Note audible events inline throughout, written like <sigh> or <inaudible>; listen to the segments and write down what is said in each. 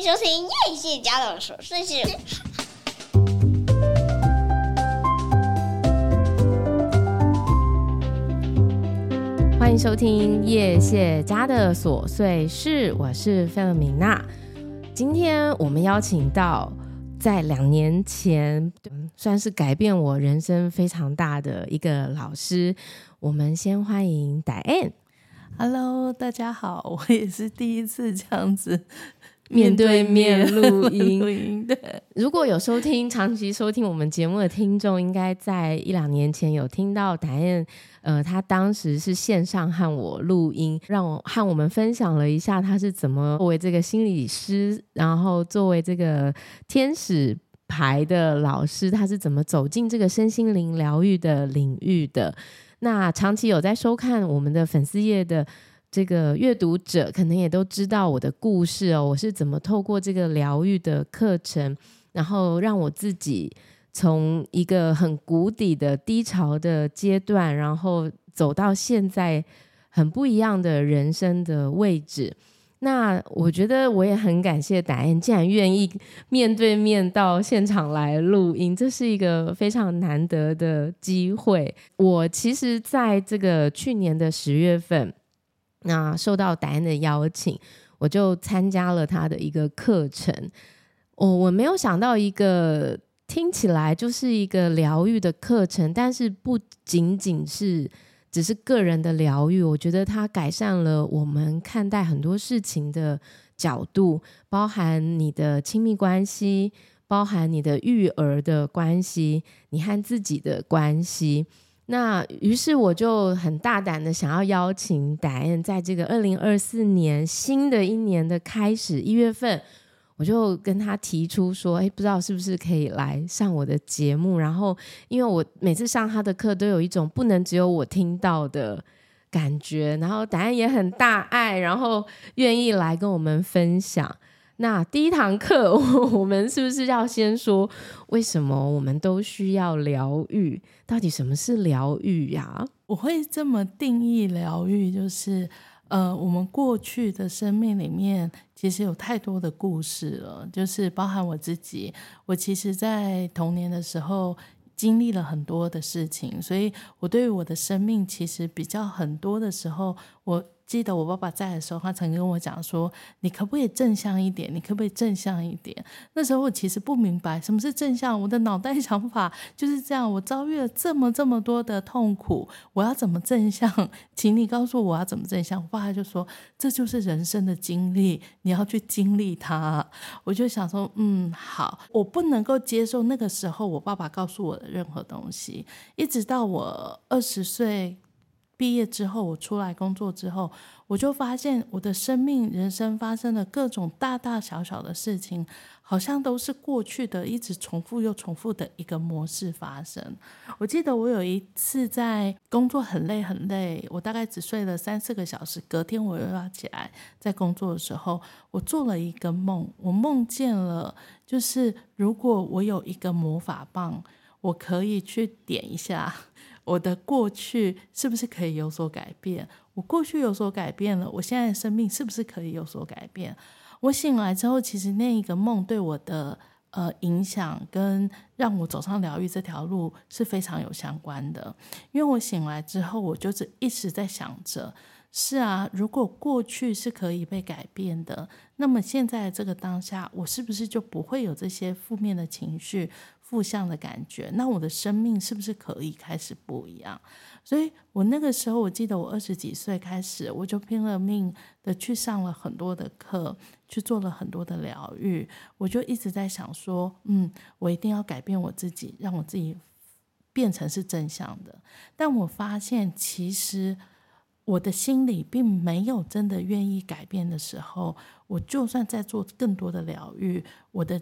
迎收听叶谢家的琐碎事。欢迎收听叶谢家的琐碎事，我是费尔米娜。今天我们邀请到在两年前算是改变我人生非常大的一个老师。我们先欢迎 Diane。Hello，大家好，我也是第一次这样子。面对面录音，对。如果有收听长期收听我们节目的听众，应该在一两年前有听到 Diane，呃，他当时是线上和我录音，让我和我们分享了一下他是怎么作为这个心理师，然后作为这个天使牌的老师，他是怎么走进这个身心灵疗愈的领域的。那长期有在收看我们的粉丝页的。这个阅读者可能也都知道我的故事哦，我是怎么透过这个疗愈的课程，然后让我自己从一个很谷底的低潮的阶段，然后走到现在很不一样的人生的位置。那我觉得我也很感谢 Diane，竟然愿意面对面到现场来录音，这是一个非常难得的机会。我其实在这个去年的十月份。那受到 Diane 的邀请，我就参加了他的一个课程。我、我没有想到一个听起来就是一个疗愈的课程，但是不仅仅是只是个人的疗愈，我觉得它改善了我们看待很多事情的角度，包含你的亲密关系，包含你的育儿的关系，你和自己的关系。那于是我就很大胆的想要邀请 Diane，在这个二零二四年新的一年的开始一月份，我就跟他提出说，哎，不知道是不是可以来上我的节目？然后，因为我每次上他的课都有一种不能只有我听到的感觉，然后 Diane 也很大爱，然后愿意来跟我们分享。那第一堂课，<laughs> 我们是不是要先说为什么我们都需要疗愈？到底什么是疗愈呀？我会这么定义疗愈，就是呃，我们过去的生命里面其实有太多的故事了，就是包含我自己，我其实在童年的时候经历了很多的事情，所以我对于我的生命其实比较很多的时候，我。记得我爸爸在的时候，他曾跟我讲说：“你可不可以正向一点？你可不可以正向一点？”那时候我其实不明白什么是正向，我的脑袋想法就是这样。我遭遇了这么这么多的痛苦，我要怎么正向？请你告诉我，要怎么正向？我爸爸就说：“这就是人生的经历，你要去经历它。”我就想说：“嗯，好，我不能够接受那个时候我爸爸告诉我的任何东西，一直到我二十岁。”毕业之后，我出来工作之后，我就发现我的生命、人生发生了各种大大小小的事情，好像都是过去的一直重复又重复的一个模式发生。我记得我有一次在工作很累很累，我大概只睡了三四个小时，隔天我又要起来在工作的时候，我做了一个梦，我梦见了，就是如果我有一个魔法棒，我可以去点一下。我的过去是不是可以有所改变？我过去有所改变了，我现在的生命是不是可以有所改变？我醒来之后，其实那一个梦对我的呃影响跟让我走上疗愈这条路是非常有相关的。因为我醒来之后，我就是一直在想着。是啊，如果过去是可以被改变的，那么现在这个当下，我是不是就不会有这些负面的情绪、负向的感觉？那我的生命是不是可以开始不一样？所以我那个时候，我记得我二十几岁开始，我就拼了命的去上了很多的课，去做了很多的疗愈。我就一直在想说，嗯，我一定要改变我自己，让我自己变成是正向的。但我发现，其实。我的心里并没有真的愿意改变的时候，我就算在做更多的疗愈，我的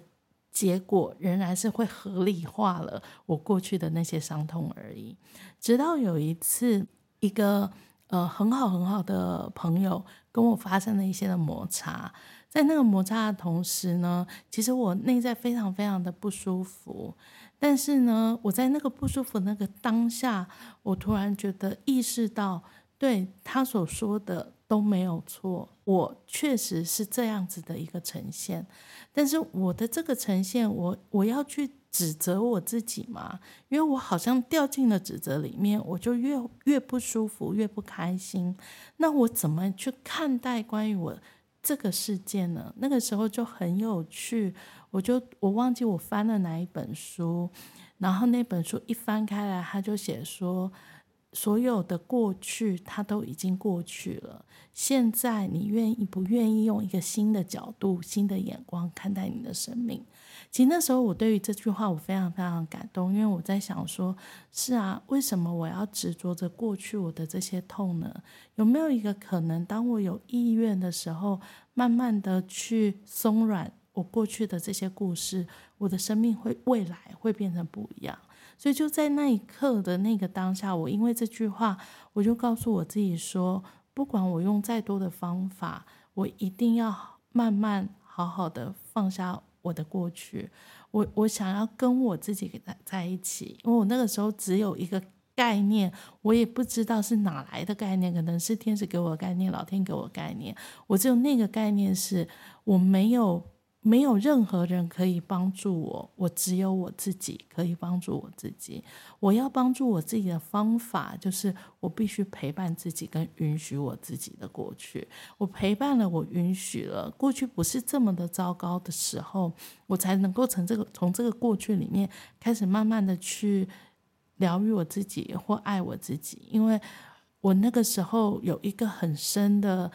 结果仍然是会合理化了我过去的那些伤痛而已。直到有一次，一个呃很好很好的朋友跟我发生了一些的摩擦，在那个摩擦的同时呢，其实我内在非常非常的不舒服，但是呢，我在那个不舒服那个当下，我突然觉得意识到。对他所说的都没有错，我确实是这样子的一个呈现。但是我的这个呈现，我我要去指责我自己吗？因为我好像掉进了指责里面，我就越越不舒服，越不开心。那我怎么去看待关于我这个事件呢？那个时候就很有趣，我就我忘记我翻了哪一本书，然后那本书一翻开来，他就写说。所有的过去，它都已经过去了。现在，你愿意不愿意用一个新的角度、新的眼光看待你的生命？其实那时候，我对于这句话，我非常非常感动，因为我在想说：是啊，为什么我要执着着过去我的这些痛呢？有没有一个可能，当我有意愿的时候，慢慢的去松软我过去的这些故事，我的生命会未来会变成不一样？所以就在那一刻的那个当下，我因为这句话，我就告诉我自己说，不管我用再多的方法，我一定要慢慢好好的放下我的过去。我我想要跟我自己在在一起，因为我那个时候只有一个概念，我也不知道是哪来的概念，可能是天使给我的概念，老天给我的概念。我只有那个概念是，我没有。没有任何人可以帮助我，我只有我自己可以帮助我自己。我要帮助我自己的方法，就是我必须陪伴自己，跟允许我自己的过去。我陪伴了，我允许了，过去不是这么的糟糕的时候，我才能够从这个从这个过去里面开始慢慢的去疗愈我自己或爱我自己。因为我那个时候有一个很深的。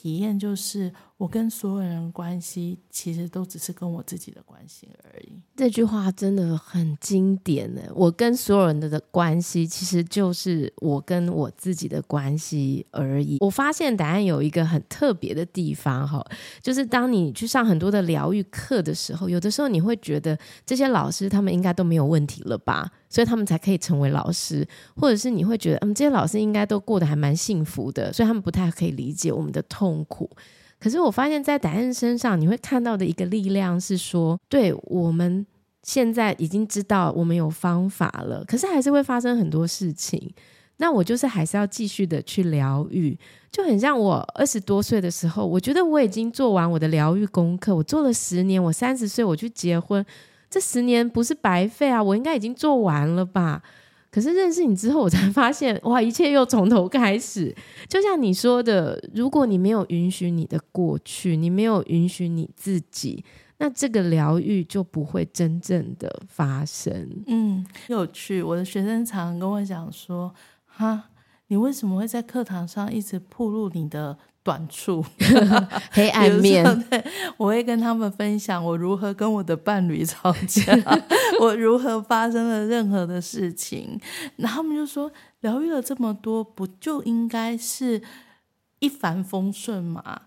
体验就是，我跟所有人关系，其实都只是跟我自己的关系而已。这句话真的很经典呢。我跟所有人的的关系，其实就是我跟我自己的关系而已。我发现答案有一个很特别的地方哈，就是当你去上很多的疗愈课的时候，有的时候你会觉得这些老师他们应该都没有问题了吧？所以他们才可以成为老师，或者是你会觉得，嗯，这些老师应该都过得还蛮幸福的，所以他们不太可以理解我们的痛苦。可是我发现，在戴安身上，你会看到的一个力量是说，对，我们现在已经知道我们有方法了，可是还是会发生很多事情。那我就是还是要继续的去疗愈，就很像我二十多岁的时候，我觉得我已经做完我的疗愈功课，我做了十年，我三十岁我去结婚，这十年不是白费啊，我应该已经做完了吧。可是认识你之后，我才发现，哇，一切又从头开始。就像你说的，如果你没有允许你的过去，你没有允许你自己，那这个疗愈就不会真正的发生。嗯，有趣。我的学生常常跟我讲说，哈，你为什么会在课堂上一直暴露你的？短处，<laughs> 黑暗面。对，我会跟他们分享我如何跟我的伴侣吵架，<laughs> 我如何发生了任何的事情。然后他们就说，疗愈了这么多，不就应该是一帆风顺吗？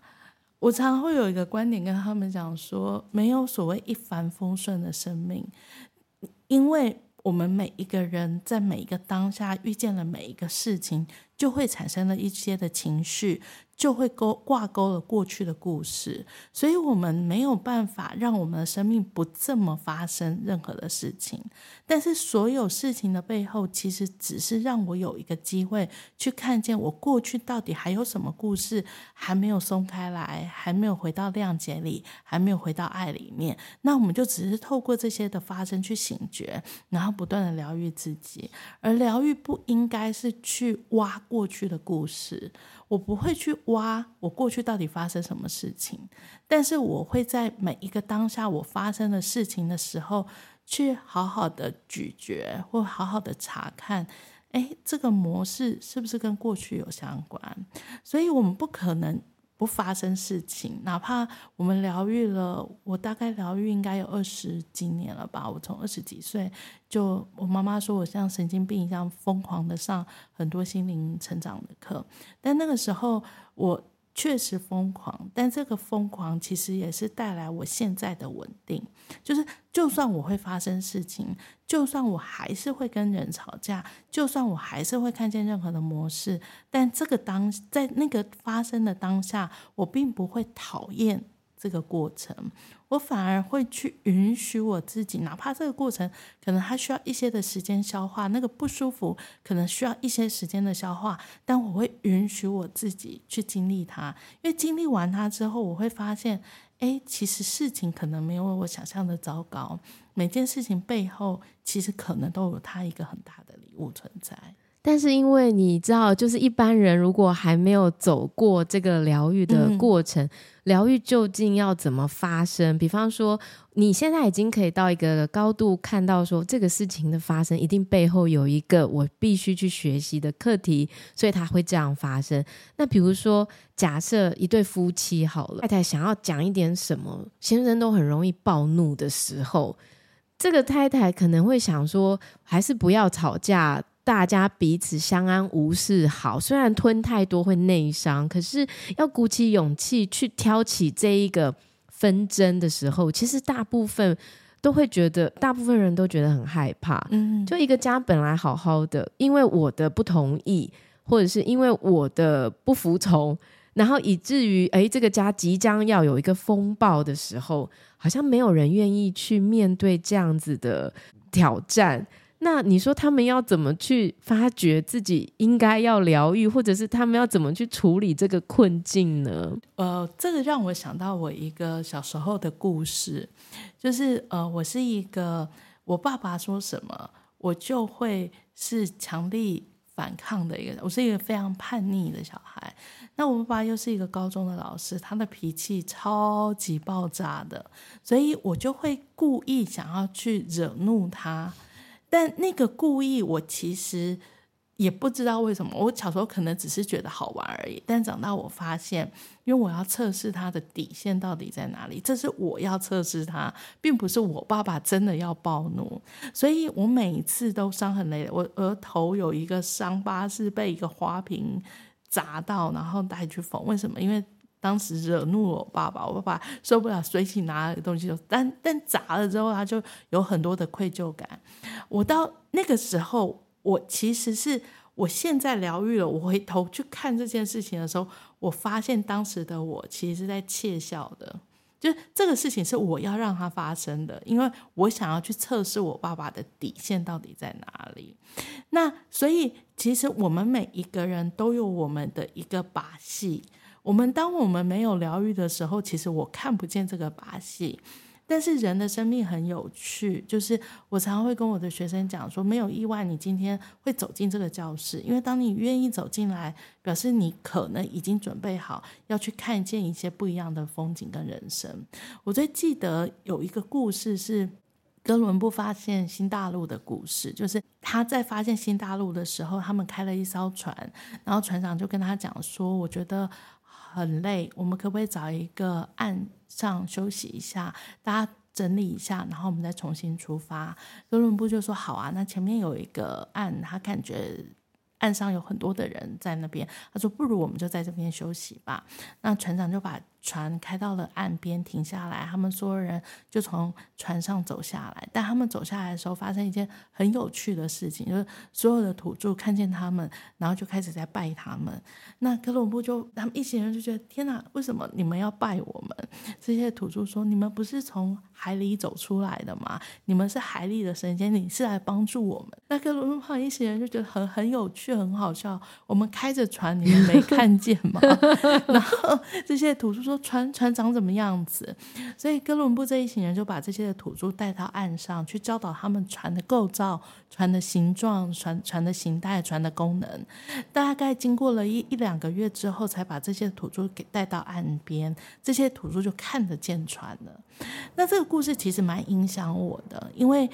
我常常会有一个观点跟他们讲说，没有所谓一帆风顺的生命，因为我们每一个人在每一个当下遇见了每一个事情，就会产生了一些的情绪。就会勾挂钩了过去的故事，所以我们没有办法让我们的生命不这么发生任何的事情。但是所有事情的背后，其实只是让我有一个机会去看见我过去到底还有什么故事还没有松开来，还没有回到谅解里，还没有回到爱里面。那我们就只是透过这些的发生去醒觉，然后不断的疗愈自己。而疗愈不应该是去挖过去的故事。我不会去挖我过去到底发生什么事情，但是我会在每一个当下我发生的事情的时候，去好好的咀嚼或好好的查看，哎，这个模式是不是跟过去有相关？所以我们不可能。不发生事情，哪怕我们疗愈了，我大概疗愈应该有二十几年了吧。我从二十几岁就，我妈妈说我像神经病一样疯狂的上很多心灵成长的课，但那个时候我。确实疯狂，但这个疯狂其实也是带来我现在的稳定。就是，就算我会发生事情，就算我还是会跟人吵架，就算我还是会看见任何的模式，但这个当在那个发生的当下，我并不会讨厌这个过程，我反而会去允许我自己，哪怕这个过程可能它需要一些的时间消化，那个不舒服可能需要一些时间的消化，但我会允许我自己去经历它，因为经历完它之后，我会发现，哎，其实事情可能没有我想象的糟糕，每件事情背后其实可能都有它一个很大的礼物存在。但是因为你知道，就是一般人如果还没有走过这个疗愈的过程，嗯、疗愈究竟要怎么发生？比方说，你现在已经可以到一个高度看到说，这个事情的发生一定背后有一个我必须去学习的课题，所以它会这样发生。那比如说，假设一对夫妻好了，太太想要讲一点什么，先生都很容易暴怒的时候，这个太太可能会想说，还是不要吵架。大家彼此相安无事好，虽然吞太多会内伤，可是要鼓起勇气去挑起这一个纷争的时候，其实大部分都会觉得，大部分人都觉得很害怕。嗯，就一个家本来好好的，因为我的不同意，或者是因为我的不服从，然后以至于诶，这个家即将要有一个风暴的时候，好像没有人愿意去面对这样子的挑战。那你说他们要怎么去发觉自己应该要疗愈，或者是他们要怎么去处理这个困境呢？呃，这个让我想到我一个小时候的故事，就是呃，我是一个我爸爸说什么，我就会是强力反抗的一个人，我是一个非常叛逆的小孩。那我爸爸又是一个高中的老师，他的脾气超级爆炸的，所以我就会故意想要去惹怒他。但那个故意，我其实也不知道为什么。我小时候可能只是觉得好玩而已。但长大我发现，因为我要测试他的底线到底在哪里，这是我要测试他，并不是我爸爸真的要暴怒。所以我每一次都伤痕累累。我额头有一个伤疤是被一个花瓶砸到，然后带去缝。为什么？因为当时惹怒了我爸爸，我爸爸受不了，随即拿了东西就，但但砸了之后，他就有很多的愧疚感。我到那个时候，我其实是我现在疗愈了，我回头去看这件事情的时候，我发现当时的我其实是在窃笑的，就这个事情是我要让它发生的，因为我想要去测试我爸爸的底线到底在哪里。那所以，其实我们每一个人都有我们的一个把戏。我们当我们没有疗愈的时候，其实我看不见这个把戏。但是人的生命很有趣，就是我常常会跟我的学生讲说，没有意外，你今天会走进这个教室，因为当你愿意走进来，表示你可能已经准备好要去看见一些不一样的风景跟人生。我最记得有一个故事是哥伦布发现新大陆的故事，就是他在发现新大陆的时候，他们开了一艘船，然后船长就跟他讲说，我觉得。很累，我们可不可以找一个岸上休息一下，大家整理一下，然后我们再重新出发？哥伦布就说好啊，那前面有一个岸，他感觉岸上有很多的人在那边，他说不如我们就在这边休息吧。那船长就把船开到了岸边，停下来，他们所有人就从船上走下来。但他们走下来的时候，发生一件很有趣的事情，就是所有的土著看见他们，然后就开始在拜他们。那哥伦布就他们一行人就觉得天哪，为什么你们要拜我们？这些土著说：你们不是从海里走出来的吗？你们是海里的神仙，你是来帮助我们。那哥伦布一行人就觉得很很有趣，很好笑。我们开着船，你们没看见吗？<laughs> 然后这些土著说说。船船长怎么样子？所以哥伦布这一行人就把这些的土著带到岸上去，教导他们船的构造、船的形状、船船的形态、船的功能。大概经过了一一两个月之后，才把这些土著给带到岸边。这些土著就看得见船了。那这个故事其实蛮影响我的，因为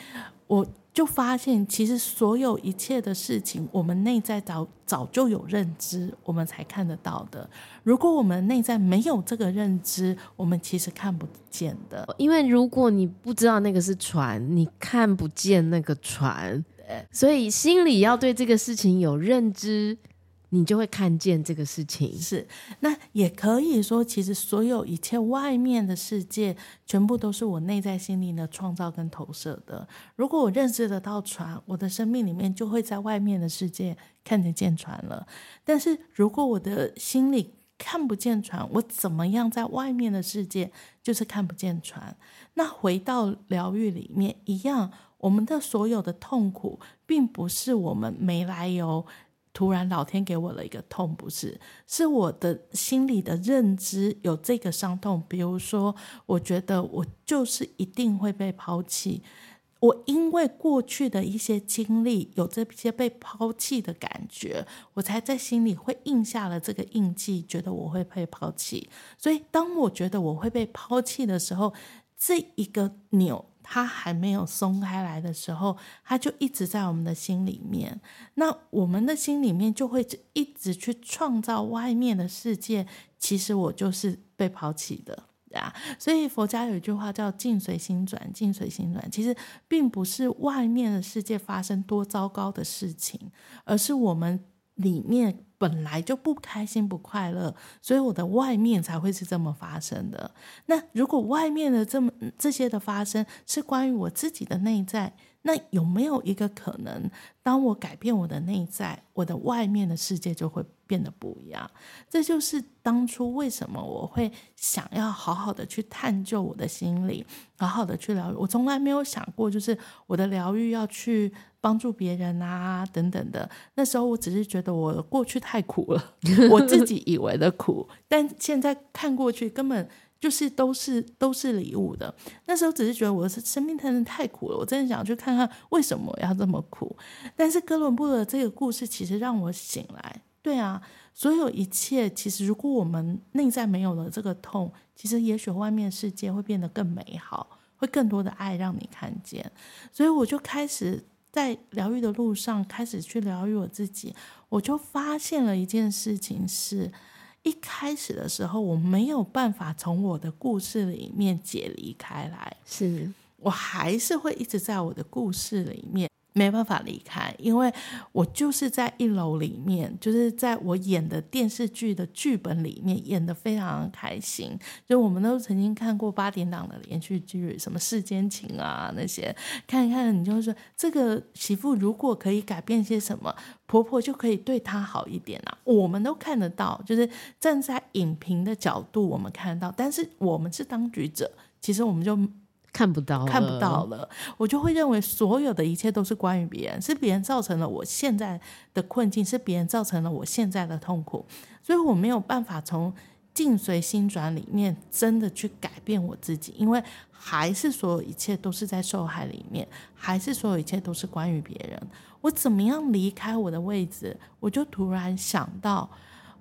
我。就发现，其实所有一切的事情，我们内在早早就有认知，我们才看得到的。如果我们内在没有这个认知，我们其实看不见的。因为如果你不知道那个是船，你看不见那个船，所以心里要对这个事情有认知。你就会看见这个事情。是，那也可以说，其实所有一切外面的世界，全部都是我内在心灵的创造跟投射的。如果我认识得到船，我的生命里面就会在外面的世界看得见船了。但是如果我的心里看不见船，我怎么样在外面的世界就是看不见船。那回到疗愈里面一样，我们的所有的痛苦，并不是我们没来由，突然老天给我了一个痛，不是，是我的心里的认知有这个伤痛。比如说，我觉得我就是一定会被抛弃。我因为过去的一些经历，有这些被抛弃的感觉，我才在心里会印下了这个印记，觉得我会被抛弃。所以，当我觉得我会被抛弃的时候，这一个钮它还没有松开来的时候，它就一直在我们的心里面。那我们的心里面就会一直去创造外面的世界。其实我就是被抛弃的。啊，所以佛家有一句话叫“境随心转”，境随心转，其实并不是外面的世界发生多糟糕的事情，而是我们里面本来就不开心、不快乐，所以我的外面才会是这么发生的。那如果外面的这么这些的发生是关于我自己的内在，那有没有一个可能，当我改变我的内在，我的外面的世界就会变得不一样？这就是当初为什么我会想要好好的去探究我的心理，好好的去疗愈。我从来没有想过，就是我的疗愈要去帮助别人啊，等等的。那时候我只是觉得我过去太苦了，<laughs> 我自己以为的苦，但现在看过去根本。就是都是都是礼物的。那时候只是觉得我的生命真的太苦了，我真的想去看看为什么要这么苦。但是哥伦布的这个故事其实让我醒来。对啊，所有一切其实如果我们内在没有了这个痛，其实也许外面世界会变得更美好，会更多的爱让你看见。所以我就开始在疗愈的路上开始去疗愈我自己，我就发现了一件事情是。一开始的时候，我没有办法从我的故事里面解离开来，是我还是会一直在我的故事里面。没办法离开，因为我就是在一楼里面，就是在我演的电视剧的剧本里面演得非常开心。就我们都曾经看过八点档的连续剧，什么世间情啊那些，看一看你就说，这个媳妇如果可以改变些什么，婆婆就可以对她好一点啊。我们都看得到，就是站在影评的角度我们看得到，但是我们是当局者，其实我们就。看不到，看不到了，我就会认为所有的一切都是关于别人，是别人造成了我现在的困境，是别人造成了我现在的痛苦，所以我没有办法从境随心转里面真的去改变我自己，因为还是所有一切都是在受害里面，还是所有一切都是关于别人。我怎么样离开我的位置？我就突然想到。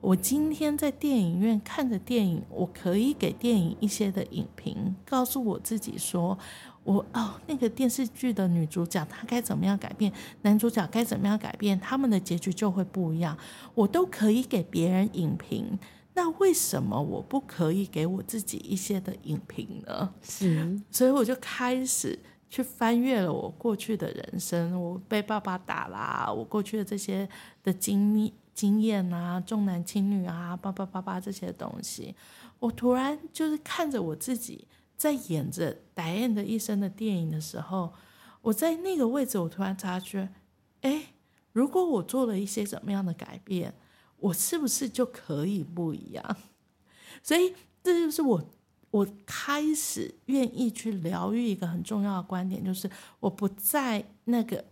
我今天在电影院看着电影，我可以给电影一些的影评，告诉我自己说，我哦，那个电视剧的女主角她该怎么样改变，男主角该怎么样改变，他们的结局就会不一样。我都可以给别人影评，那为什么我不可以给我自己一些的影评呢？是，所以我就开始去翻阅了我过去的人生，我被爸爸打啦，我过去的这些的经历。经验啊，重男轻女啊，叭叭叭叭这些东西，我突然就是看着我自己在演着戴安的一生的电影的时候，我在那个位置，我突然察觉，哎，如果我做了一些怎么样的改变，我是不是就可以不一样？<laughs> 所以这就是我我开始愿意去疗愈一个很重要的观点，就是我不在那个。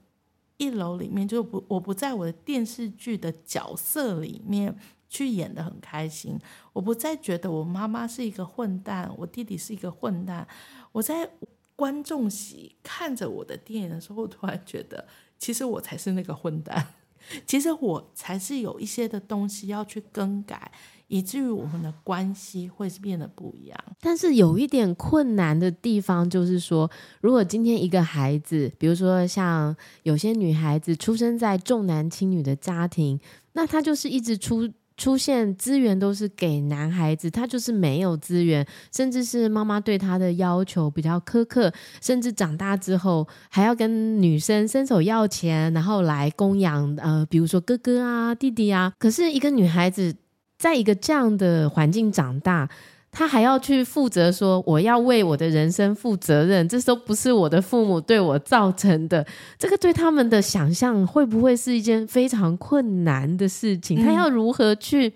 一楼里面就不，我不在我的电视剧的角色里面去演得很开心，我不再觉得我妈妈是一个混蛋，我弟弟是一个混蛋。我在观众席看着我的电影的时候，我突然觉得，其实我才是那个混蛋，<laughs> 其实我才是有一些的东西要去更改。以至于我们的关系会是变得不一样，但是有一点困难的地方就是说，如果今天一个孩子，比如说像有些女孩子出生在重男轻女的家庭，那她就是一直出出现资源都是给男孩子，她就是没有资源，甚至是妈妈对她的要求比较苛刻，甚至长大之后还要跟女生伸手要钱，然后来供养呃，比如说哥哥啊、弟弟啊。可是一个女孩子。在一个这样的环境长大，他还要去负责说，我要为我的人生负责任，这都不是我的父母对我造成的。这个对他们的想象会不会是一件非常困难的事情？他要如何去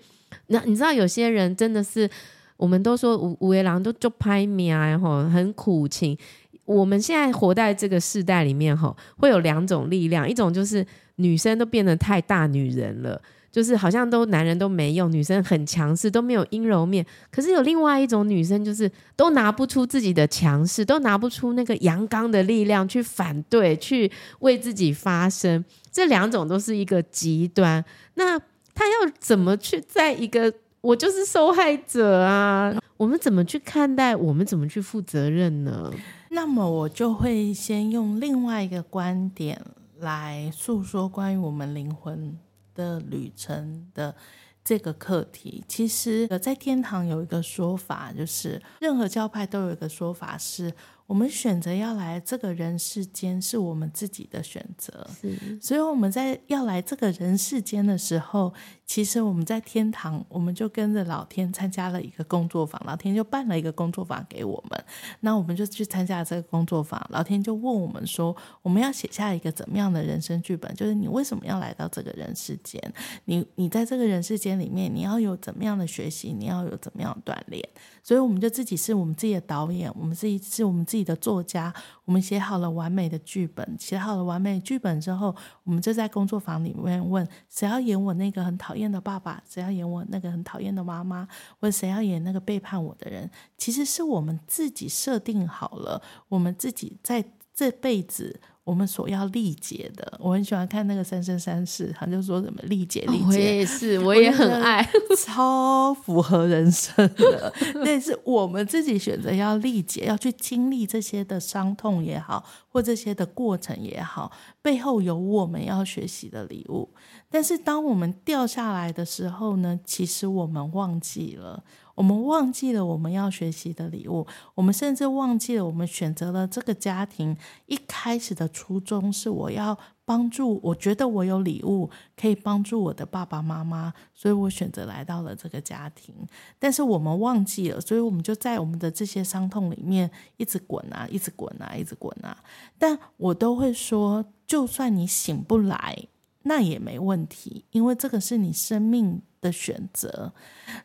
那你知道有些人真的是，我们都说五五位郎都就拍命啊，吼，很苦情。我们现在活在这个世代里面，吼，会有两种力量，一种就是女生都变得太大女人了。就是好像都男人都没用，女生很强势，都没有阴柔面。可是有另外一种女生，就是都拿不出自己的强势，都拿不出那个阳刚的力量去反对，去为自己发声。这两种都是一个极端。那他要怎么去在一个我就是受害者啊？我们怎么去看待？我们怎么去负责任呢？那么我就会先用另外一个观点来诉说关于我们灵魂的旅程的这个课题，其实，在天堂有一个说法，就是任何教派都有一个说法是。我们选择要来这个人世间，是我们自己的选择。是，所以我们在要来这个人世间的时候，其实我们在天堂，我们就跟着老天参加了一个工作坊，老天就办了一个工作坊给我们。那我们就去参加这个工作坊，老天就问我们说，我们要写下一个怎么样的人生剧本？就是你为什么要来到这个人世间？你你在这个人世间里面，你要有怎么样的学习？你要有怎么样的锻炼？所以我们就自己是我们自己的导演，我们自己是我们自己的作家，我们写好了完美的剧本，写好了完美剧本之后，我们就在工作房里面问：谁要演我那个很讨厌的爸爸？谁要演我那个很讨厌的妈妈？或者谁要演那个背叛我的人？其实是我们自己设定好了，我们自己在这辈子。我们所要历劫的，我很喜欢看那个《三生三世》，他就说什么历劫历劫。我也是，我也很爱，<laughs> 超符合人生的。但是我们自己选择要历劫，要去经历这些的伤痛也好，或这些的过程也好，背后有我们要学习的礼物。但是当我们掉下来的时候呢，其实我们忘记了。我们忘记了我们要学习的礼物，我们甚至忘记了我们选择了这个家庭一开始的初衷是我要帮助，我觉得我有礼物可以帮助我的爸爸妈妈，所以我选择来到了这个家庭。但是我们忘记了，所以我们就在我们的这些伤痛里面一直滚啊，一直滚啊，一直滚啊。但我都会说，就算你醒不来，那也没问题，因为这个是你生命的选择。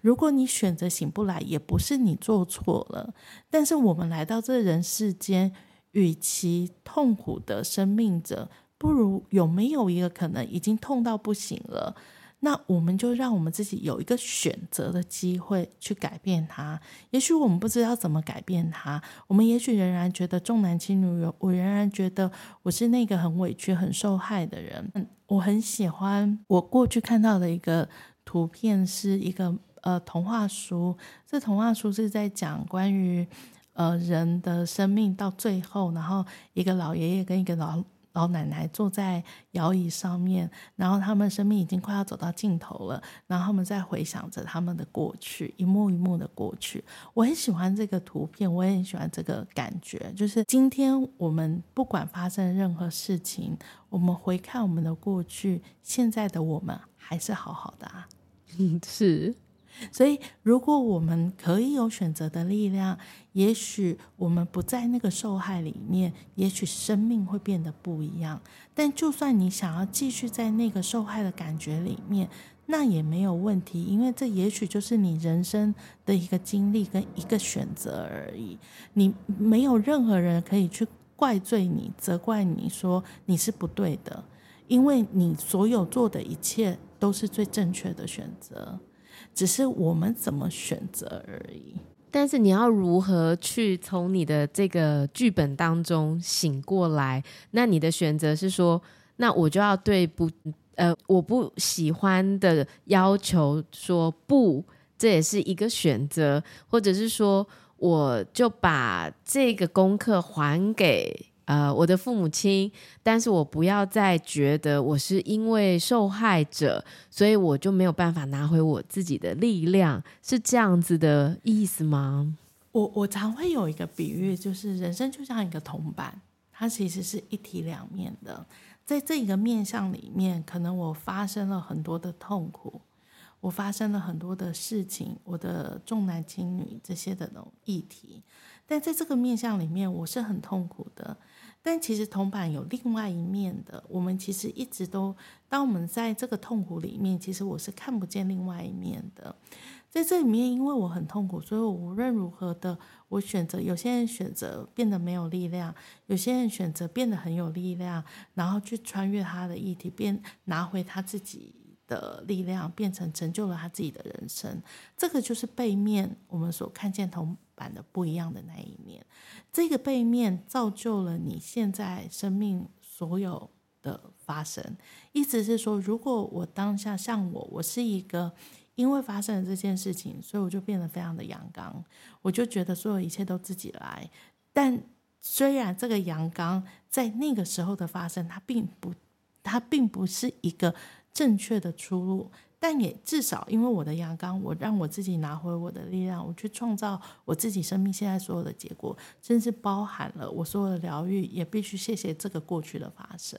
如果你选择醒不来，也不是你做错了。但是我们来到这人世间，与其痛苦的生命着，不如有没有一个可能，已经痛到不行了？那我们就让我们自己有一个选择的机会去改变它。也许我们不知道怎么改变它，我们也许仍然觉得重男轻女，我仍然觉得我是那个很委屈、很受害的人。我很喜欢我过去看到的一个图片，是一个呃童话书。这童话书是在讲关于呃人的生命到最后，然后一个老爷爷跟一个老。老奶奶坐在摇椅上面，然后他们生命已经快要走到尽头了，然后他们在回想着他们的过去，一幕一幕的过去。我很喜欢这个图片，我也很喜欢这个感觉。就是今天我们不管发生任何事情，我们回看我们的过去，现在的我们还是好好的啊。嗯，是。所以，如果我们可以有选择的力量，也许我们不在那个受害里面，也许生命会变得不一样。但就算你想要继续在那个受害的感觉里面，那也没有问题，因为这也许就是你人生的一个经历跟一个选择而已。你没有任何人可以去怪罪你、责怪你说你是不对的，因为你所有做的一切都是最正确的选择。只是我们怎么选择而已。但是你要如何去从你的这个剧本当中醒过来？那你的选择是说，那我就要对不呃我不喜欢的要求说不，这也是一个选择，或者是说我就把这个功课还给。呃，我的父母亲，但是我不要再觉得我是因为受害者，所以我就没有办法拿回我自己的力量，是这样子的意思吗？我我常会有一个比喻，就是人生就像一个铜板，它其实是一体两面的。在这一个面相里面，可能我发生了很多的痛苦，我发生了很多的事情，我的重男轻女这些的那种议题。但在这个面相里面，我是很痛苦的。但其实铜板有另外一面的，我们其实一直都，当我们在这个痛苦里面，其实我是看不见另外一面的。在这里面，因为我很痛苦，所以我无论如何的，我选择。有些人选择变得没有力量，有些人选择变得很有力量，然后去穿越他的议题，变拿回他自己的力量，变成成就了他自己的人生。这个就是背面我们所看见铜板的不一样的那一面。这个背面造就了你现在生命所有的发生。意思是说，如果我当下像我，我是一个。因为发生了这件事情，所以我就变得非常的阳刚，我就觉得所有一切都自己来。但虽然这个阳刚在那个时候的发生，它并不，它并不是一个正确的出路。但也至少，因为我的阳刚，我让我自己拿回我的力量，我去创造我自己生命现在所有的结果，甚至包含了我所有的疗愈，也必须谢谢这个过去的发生。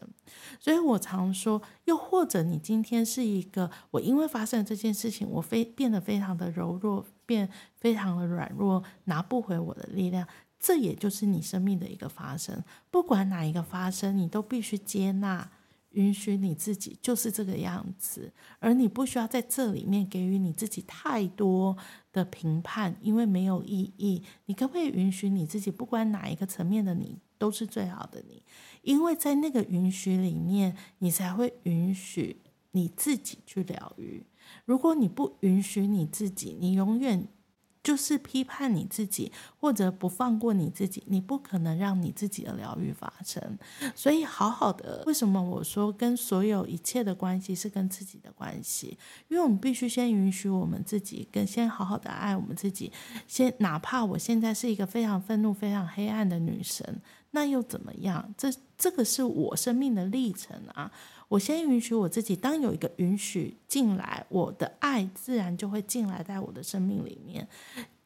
所以我常说，又或者你今天是一个，我因为发生这件事情，我非变得非常的柔弱，变非常的软弱，拿不回我的力量，这也就是你生命的一个发生。不管哪一个发生，你都必须接纳。允许你自己就是这个样子，而你不需要在这里面给予你自己太多的评判，因为没有意义。你可不可以允许你自己，不管哪一个层面的你都是最好的你？因为在那个允许里面，你才会允许你自己去疗愈。如果你不允许你自己，你永远。就是批判你自己，或者不放过你自己，你不可能让你自己的疗愈发生。所以，好好的，为什么我说跟所有一切的关系是跟自己的关系？因为我们必须先允许我们自己，跟先好好的爱我们自己。先，哪怕我现在是一个非常愤怒、非常黑暗的女神，那又怎么样？这这个是我生命的历程啊。我先允许我自己，当有一个允许进来，我的爱自然就会进来在我的生命里面。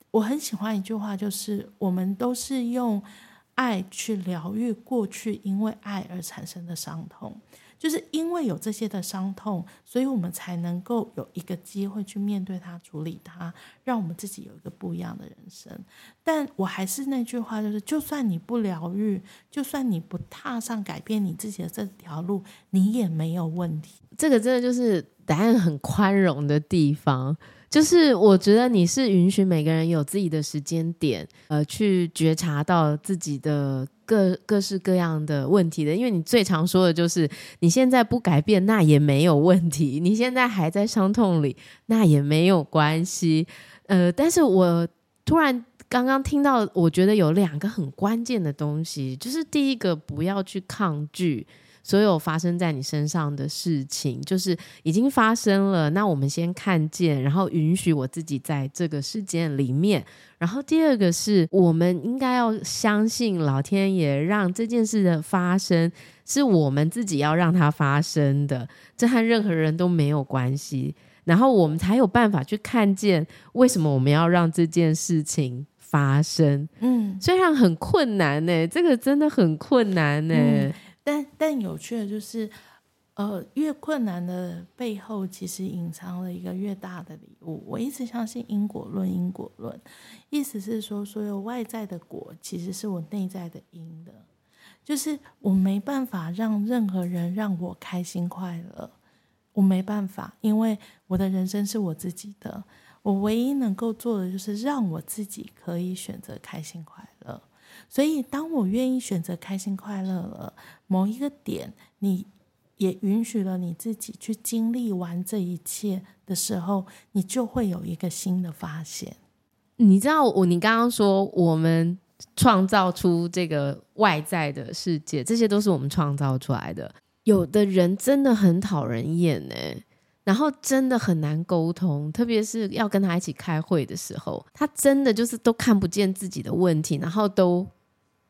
我很喜欢一句话，就是我们都是用爱去疗愈过去因为爱而产生的伤痛。就是因为有这些的伤痛，所以我们才能够有一个机会去面对它、处理它，让我们自己有一个不一样的人生。但我还是那句话，就是就算你不疗愈，就算你不踏上改变你自己的这条路，你也没有问题。这个真的就是答案很宽容的地方。就是我觉得你是允许每个人有自己的时间点，呃，去觉察到自己的各各式各样的问题的。因为你最常说的就是你现在不改变，那也没有问题；你现在还在伤痛里，那也没有关系。呃，但是我突然刚刚听到，我觉得有两个很关键的东西，就是第一个，不要去抗拒。所有发生在你身上的事情，就是已经发生了。那我们先看见，然后允许我自己在这个事件里面。然后第二个是我们应该要相信老天爷，让这件事的发生是我们自己要让它发生的，这和任何人都没有关系。然后我们才有办法去看见为什么我们要让这件事情发生。嗯，虽然很困难呢，这个真的很困难呢。嗯但但有趣的就是，呃，越困难的背后，其实隐藏了一个越大的礼物。我一直相信因果论，因果论，意思是说，所有外在的果，其实是我内在的因的。就是我没办法让任何人让我开心快乐，我没办法，因为我的人生是我自己的。我唯一能够做的，就是让我自己可以选择开心快乐。所以，当我愿意选择开心快乐了，某一个点，你也允许了你自己去经历完这一切的时候，你就会有一个新的发现。你知道，我你刚刚说我们创造出这个外在的世界，这些都是我们创造出来的。有的人真的很讨人厌呢，然后真的很难沟通，特别是要跟他一起开会的时候，他真的就是都看不见自己的问题，然后都。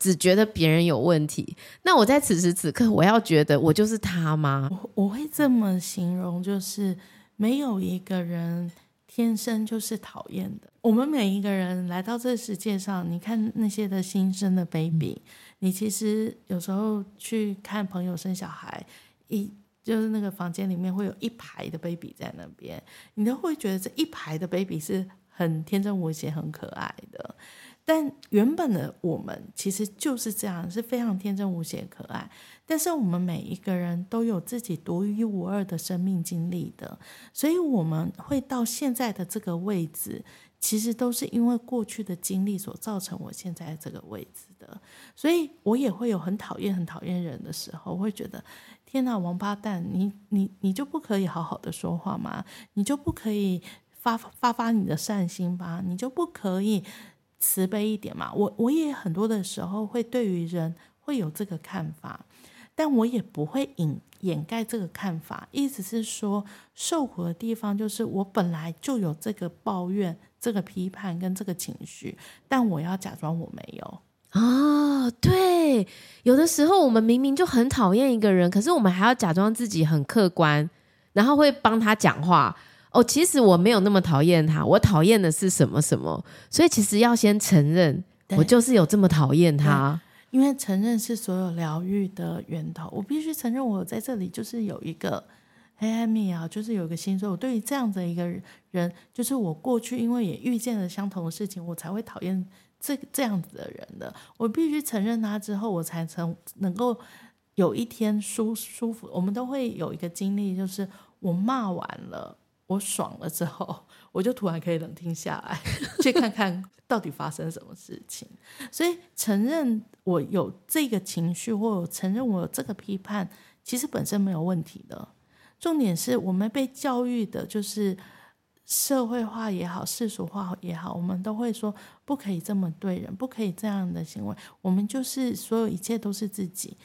只觉得别人有问题，那我在此时此刻，我要觉得我就是他吗？我我会这么形容，就是没有一个人天生就是讨厌的。我们每一个人来到这世界上，你看那些的新生的 baby，你其实有时候去看朋友生小孩，一就是那个房间里面会有一排的 baby 在那边，你都会觉得这一排的 baby 是很天真无邪、很可爱的。但原本的我们其实就是这样，是非常天真无邪、可爱。但是我们每一个人都有自己独一无二的生命经历的，所以我们会到现在的这个位置，其实都是因为过去的经历所造成我现在这个位置的。所以我也会有很讨厌、很讨厌人的时候，会觉得。天哪，王八蛋！你你你就不可以好好的说话吗？你就不可以发发发你的善心吧？你就不可以慈悲一点嘛？我我也很多的时候会对于人会有这个看法，但我也不会掩掩盖这个看法。意思是说，受苦的地方就是我本来就有这个抱怨、这个批判跟这个情绪，但我要假装我没有。哦，对，有的时候我们明明就很讨厌一个人，可是我们还要假装自己很客观，然后会帮他讲话。哦，其实我没有那么讨厌他，我讨厌的是什么什么。所以其实要先承认，我就是有这么讨厌他。因为承认是所有疗愈的源头。我必须承认，我在这里就是有一个黑暗面啊，就是有一个心说，我对于这样的一个人，就是我过去因为也遇见了相同的事情，我才会讨厌。这这样子的人的，我必须承认他之后，我才曾能够有一天舒舒服。我们都会有一个经历，就是我骂完了，我爽了之后，我就突然可以冷静下来，<laughs> 去看看到底发生什么事情。所以承认我有这个情绪，或承认我有这个批判，其实本身没有问题的。重点是我们被教育的就是。社会化也好，世俗化也好，我们都会说不可以这么对人，不可以这样的行为。我们就是所有一切都是自己。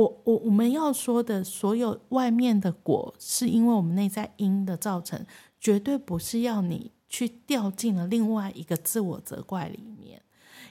我我我们要说的所有外面的果，是因为我们内在因的造成，绝对不是要你去掉进了另外一个自我责怪里面，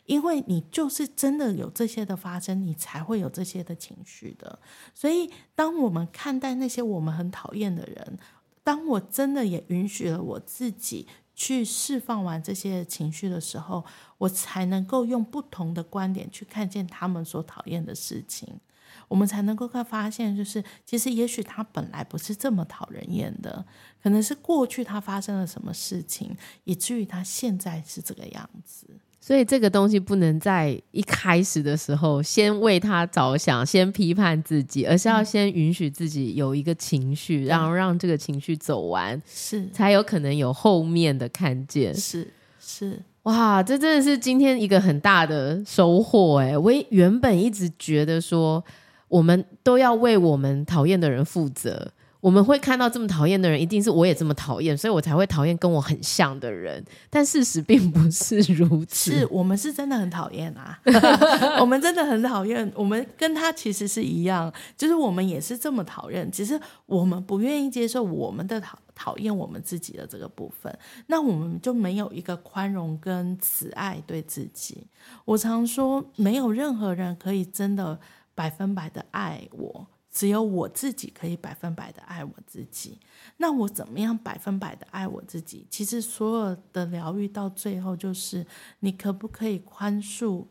因为你就是真的有这些的发生，你才会有这些的情绪的。所以，当我们看待那些我们很讨厌的人，当我真的也允许了我自己去释放完这些情绪的时候，我才能够用不同的观点去看见他们所讨厌的事情。我们才能够发现，就是其实也许他本来不是这么讨人厌的，可能是过去他发生了什么事情，以至于他现在是这个样子。所以这个东西不能在一开始的时候先为他着想，先批判自己，而是要先允许自己有一个情绪，然后让这个情绪走完，是才有可能有后面的看见。是是，哇，这真的是今天一个很大的收获哎！我原本一直觉得说，我们都要为我们讨厌的人负责。我们会看到这么讨厌的人，一定是我也这么讨厌，所以我才会讨厌跟我很像的人。但事实并不是如此，是我们是真的很讨厌啊，<laughs> 我们真的很讨厌。我们跟他其实是一样，就是我们也是这么讨厌，只是我们不愿意接受我们的讨讨厌我们自己的这个部分，那我们就没有一个宽容跟慈爱对自己。我常说，没有任何人可以真的百分百的爱我。只有我自己可以百分百的爱我自己，那我怎么样百分百的爱我自己？其实所有的疗愈到最后就是，你可不可以宽恕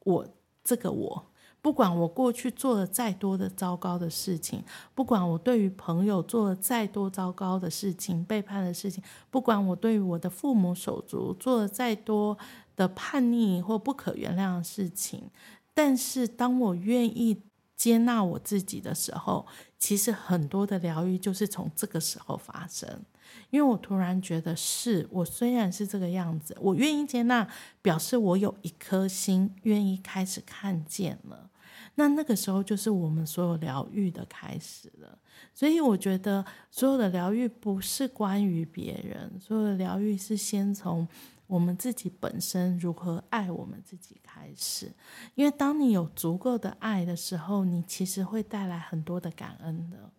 我这个我？不管我过去做了再多的糟糕的事情，不管我对于朋友做了再多糟糕的事情、背叛的事情，不管我对于我的父母手足做了再多的叛逆或不可原谅的事情，但是当我愿意。接纳我自己的时候，其实很多的疗愈就是从这个时候发生。因为我突然觉得是，我虽然是这个样子，我愿意接纳，表示我有一颗心愿意开始看见了。那那个时候就是我们所有疗愈的开始了。所以我觉得所有的疗愈不是关于别人，所有的疗愈是先从。我们自己本身如何爱我们自己开始，因为当你有足够的爱的时候，你其实会带来很多的感恩的。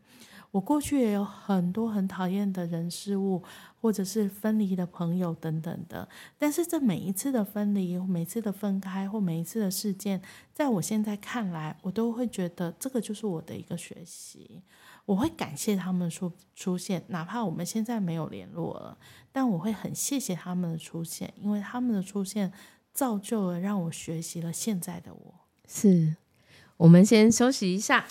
我过去也有很多很讨厌的人事物，或者是分离的朋友等等的，但是这每一次的分离、每次的分开或每一次的事件，在我现在看来，我都会觉得这个就是我的一个学习。我会感谢他们出出现，哪怕我们现在没有联络了，但我会很谢谢他们的出现，因为他们的出现造就了让我学习了现在的我。是，我们先休息一下。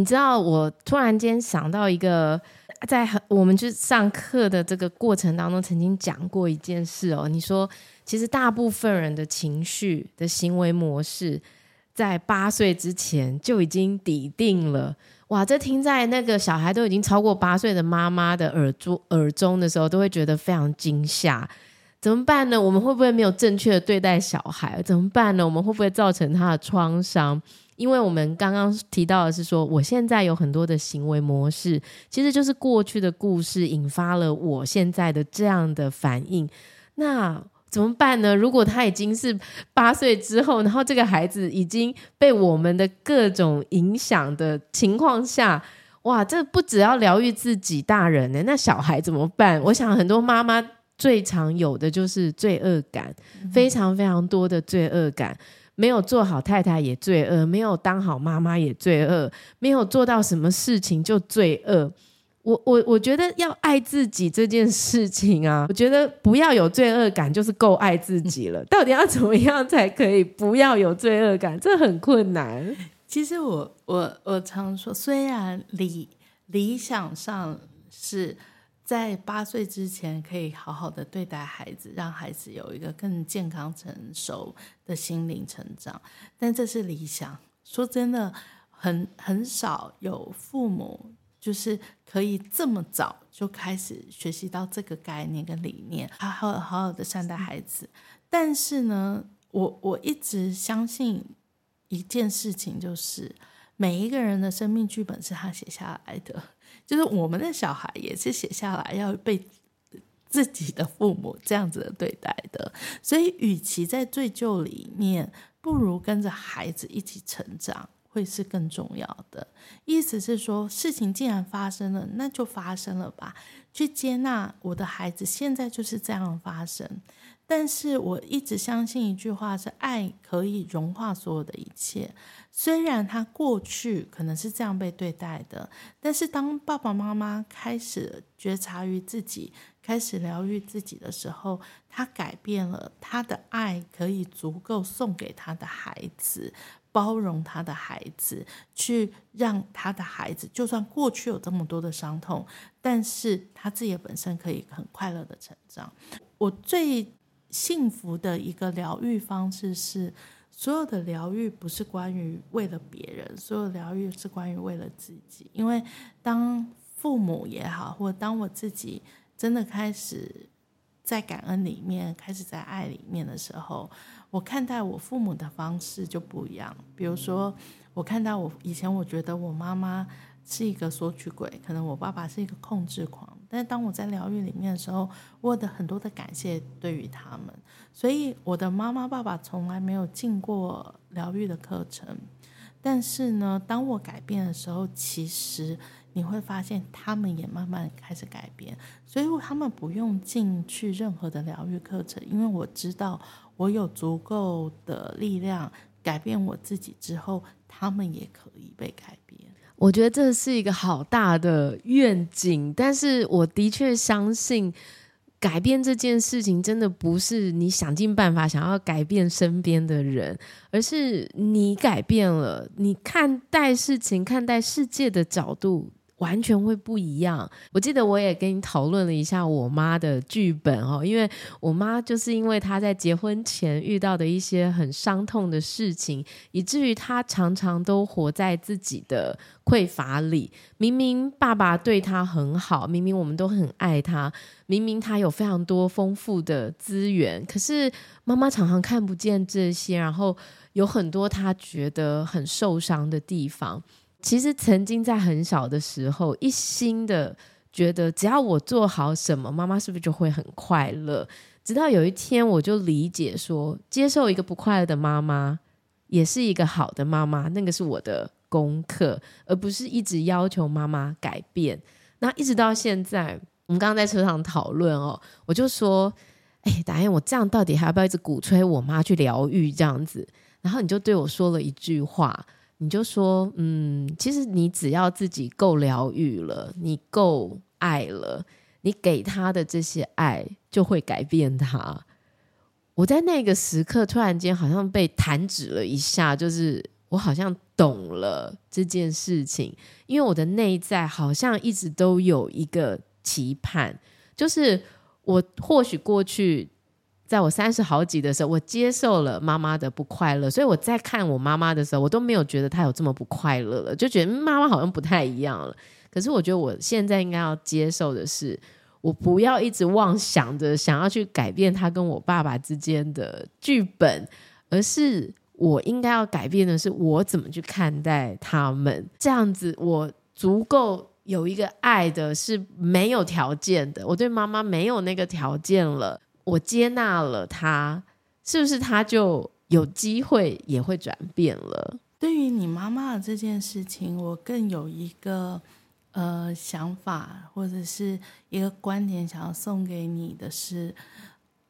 你知道，我突然间想到一个，在我们去上课的这个过程当中，曾经讲过一件事哦。你说，其实大部分人的情绪的行为模式，在八岁之前就已经底定了。哇，这听在那个小孩都已经超过八岁的妈妈的耳中耳中的时候，都会觉得非常惊吓。怎么办呢？我们会不会没有正确的对待小孩？怎么办呢？我们会不会造成他的创伤？因为我们刚刚提到的是说，我现在有很多的行为模式，其实就是过去的故事引发了我现在的这样的反应。那怎么办呢？如果他已经是八岁之后，然后这个孩子已经被我们的各种影响的情况下，哇，这不只要疗愈自己大人呢，那小孩怎么办？我想很多妈妈最常有的就是罪恶感，非常非常多的罪恶感，没有做好太太也罪恶，没有当好妈妈也罪恶，没有做到什么事情就罪恶。我我我觉得要爱自己这件事情啊，<laughs> 我觉得不要有罪恶感就是够爱自己了。<laughs> 到底要怎么样才可以不要有罪恶感？这很困难。其实我我我常说，虽然理理想上是在八岁之前可以好好的对待孩子，让孩子有一个更健康成熟的心灵成长，但这是理想。说真的，很很少有父母。就是可以这么早就开始学习到这个概念跟理念，好好好好的善待孩子。但是呢，我我一直相信一件事情，就是每一个人的生命剧本是他写下来的，就是我们的小孩也是写下来要被自己的父母这样子的对待的。所以，与其在罪疚里面，不如跟着孩子一起成长。会是更重要的，意思是说，事情既然发生了，那就发生了吧，去接纳我的孩子现在就是这样发生。但是我一直相信一句话是：爱可以融化所有的一切。虽然他过去可能是这样被对待的，但是当爸爸妈妈开始觉察于自己，开始疗愈自己的时候，他改变了，他的爱可以足够送给他的孩子。包容他的孩子，去让他的孩子，就算过去有这么多的伤痛，但是他自己本身可以很快乐的成长。我最幸福的一个疗愈方式是，所有的疗愈不是关于为了别人，所有疗愈是关于为了自己。因为当父母也好，或者当我自己真的开始在感恩里面，开始在爱里面的时候。我看待我父母的方式就不一样。比如说，我看到我以前，我觉得我妈妈是一个索取鬼，可能我爸爸是一个控制狂。但是当我在疗愈里面的时候，我的很多的感谢对于他们。所以我的妈妈、爸爸从来没有进过疗愈的课程。但是呢，当我改变的时候，其实你会发现他们也慢慢开始改变。所以他们不用进去任何的疗愈课程，因为我知道。我有足够的力量改变我自己之后，他们也可以被改变。我觉得这是一个好大的愿景，但是我的确相信，改变这件事情真的不是你想尽办法想要改变身边的人，而是你改变了，你看待事情、看待世界的角度。完全会不一样。我记得我也跟你讨论了一下我妈的剧本哦，因为我妈就是因为她在结婚前遇到的一些很伤痛的事情，以至于她常常都活在自己的匮乏里。明明爸爸对她很好，明明我们都很爱她，明明她有非常多丰富的资源，可是妈妈常常看不见这些，然后有很多她觉得很受伤的地方。其实曾经在很小的时候，一心的觉得只要我做好什么，妈妈是不是就会很快乐？直到有一天，我就理解说，接受一个不快乐的妈妈，也是一个好的妈妈。那个是我的功课，而不是一直要求妈妈改变。那一直到现在，我们刚刚在车上讨论哦，我就说，哎，达彦，我这样到底还要不要一直鼓吹我妈去疗愈这样子？然后你就对我说了一句话。你就说，嗯，其实你只要自己够疗愈了，你够爱了，你给他的这些爱就会改变他。我在那个时刻突然间好像被弹指了一下，就是我好像懂了这件事情，因为我的内在好像一直都有一个期盼，就是我或许过去。在我三十好几的时候，我接受了妈妈的不快乐，所以我在看我妈妈的时候，我都没有觉得她有这么不快乐了，就觉得妈妈好像不太一样了。可是我觉得我现在应该要接受的是，我不要一直妄想着想要去改变她跟我爸爸之间的剧本，而是我应该要改变的是我怎么去看待他们。这样子，我足够有一个爱的是没有条件的，我对妈妈没有那个条件了。我接纳了他，是不是他就有机会也会转变了？对于你妈妈的这件事情，我更有一个呃想法，或者是一个观点，想要送给你的是，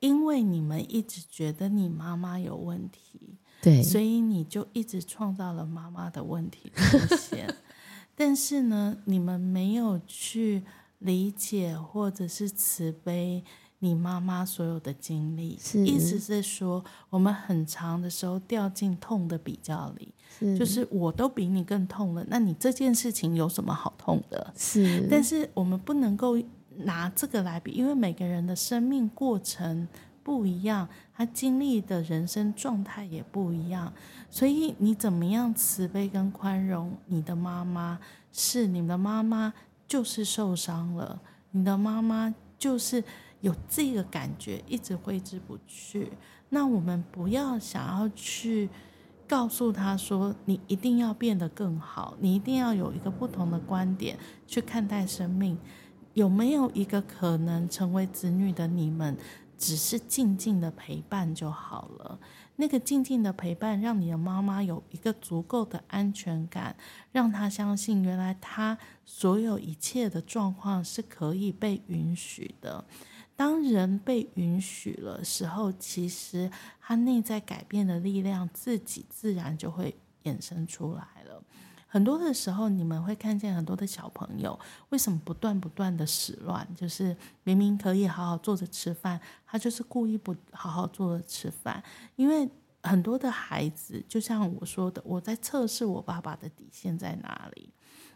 因为你们一直觉得你妈妈有问题，对，所以你就一直创造了妈妈的问题出现。<laughs> 但是呢，你们没有去理解或者是慈悲。你妈妈所有的经历，意思是说，我们很长的时候掉进痛的比较里，是就是我都比你更痛了，那你这件事情有什么好痛的？是，但是我们不能够拿这个来比，因为每个人的生命过程不一样，他经历的人生状态也不一样，所以你怎么样慈悲跟宽容你的妈妈，是你的妈妈就是受伤了，你的妈妈就是。有这个感觉一直挥之不去，那我们不要想要去告诉他说，你一定要变得更好，你一定要有一个不同的观点去看待生命。有没有一个可能，成为子女的你们，只是静静的陪伴就好了？那个静静的陪伴，让你的妈妈有一个足够的安全感，让她相信，原来她所有一切的状况是可以被允许的。当人被允许了时候，其实他内在改变的力量自己自然就会衍生出来了。很多的时候，你们会看见很多的小朋友为什么不断不断的使乱，就是明明可以好好坐着吃饭，他就是故意不好好坐着吃饭。因为很多的孩子，就像我说的，我在测试我爸爸的底线在哪里。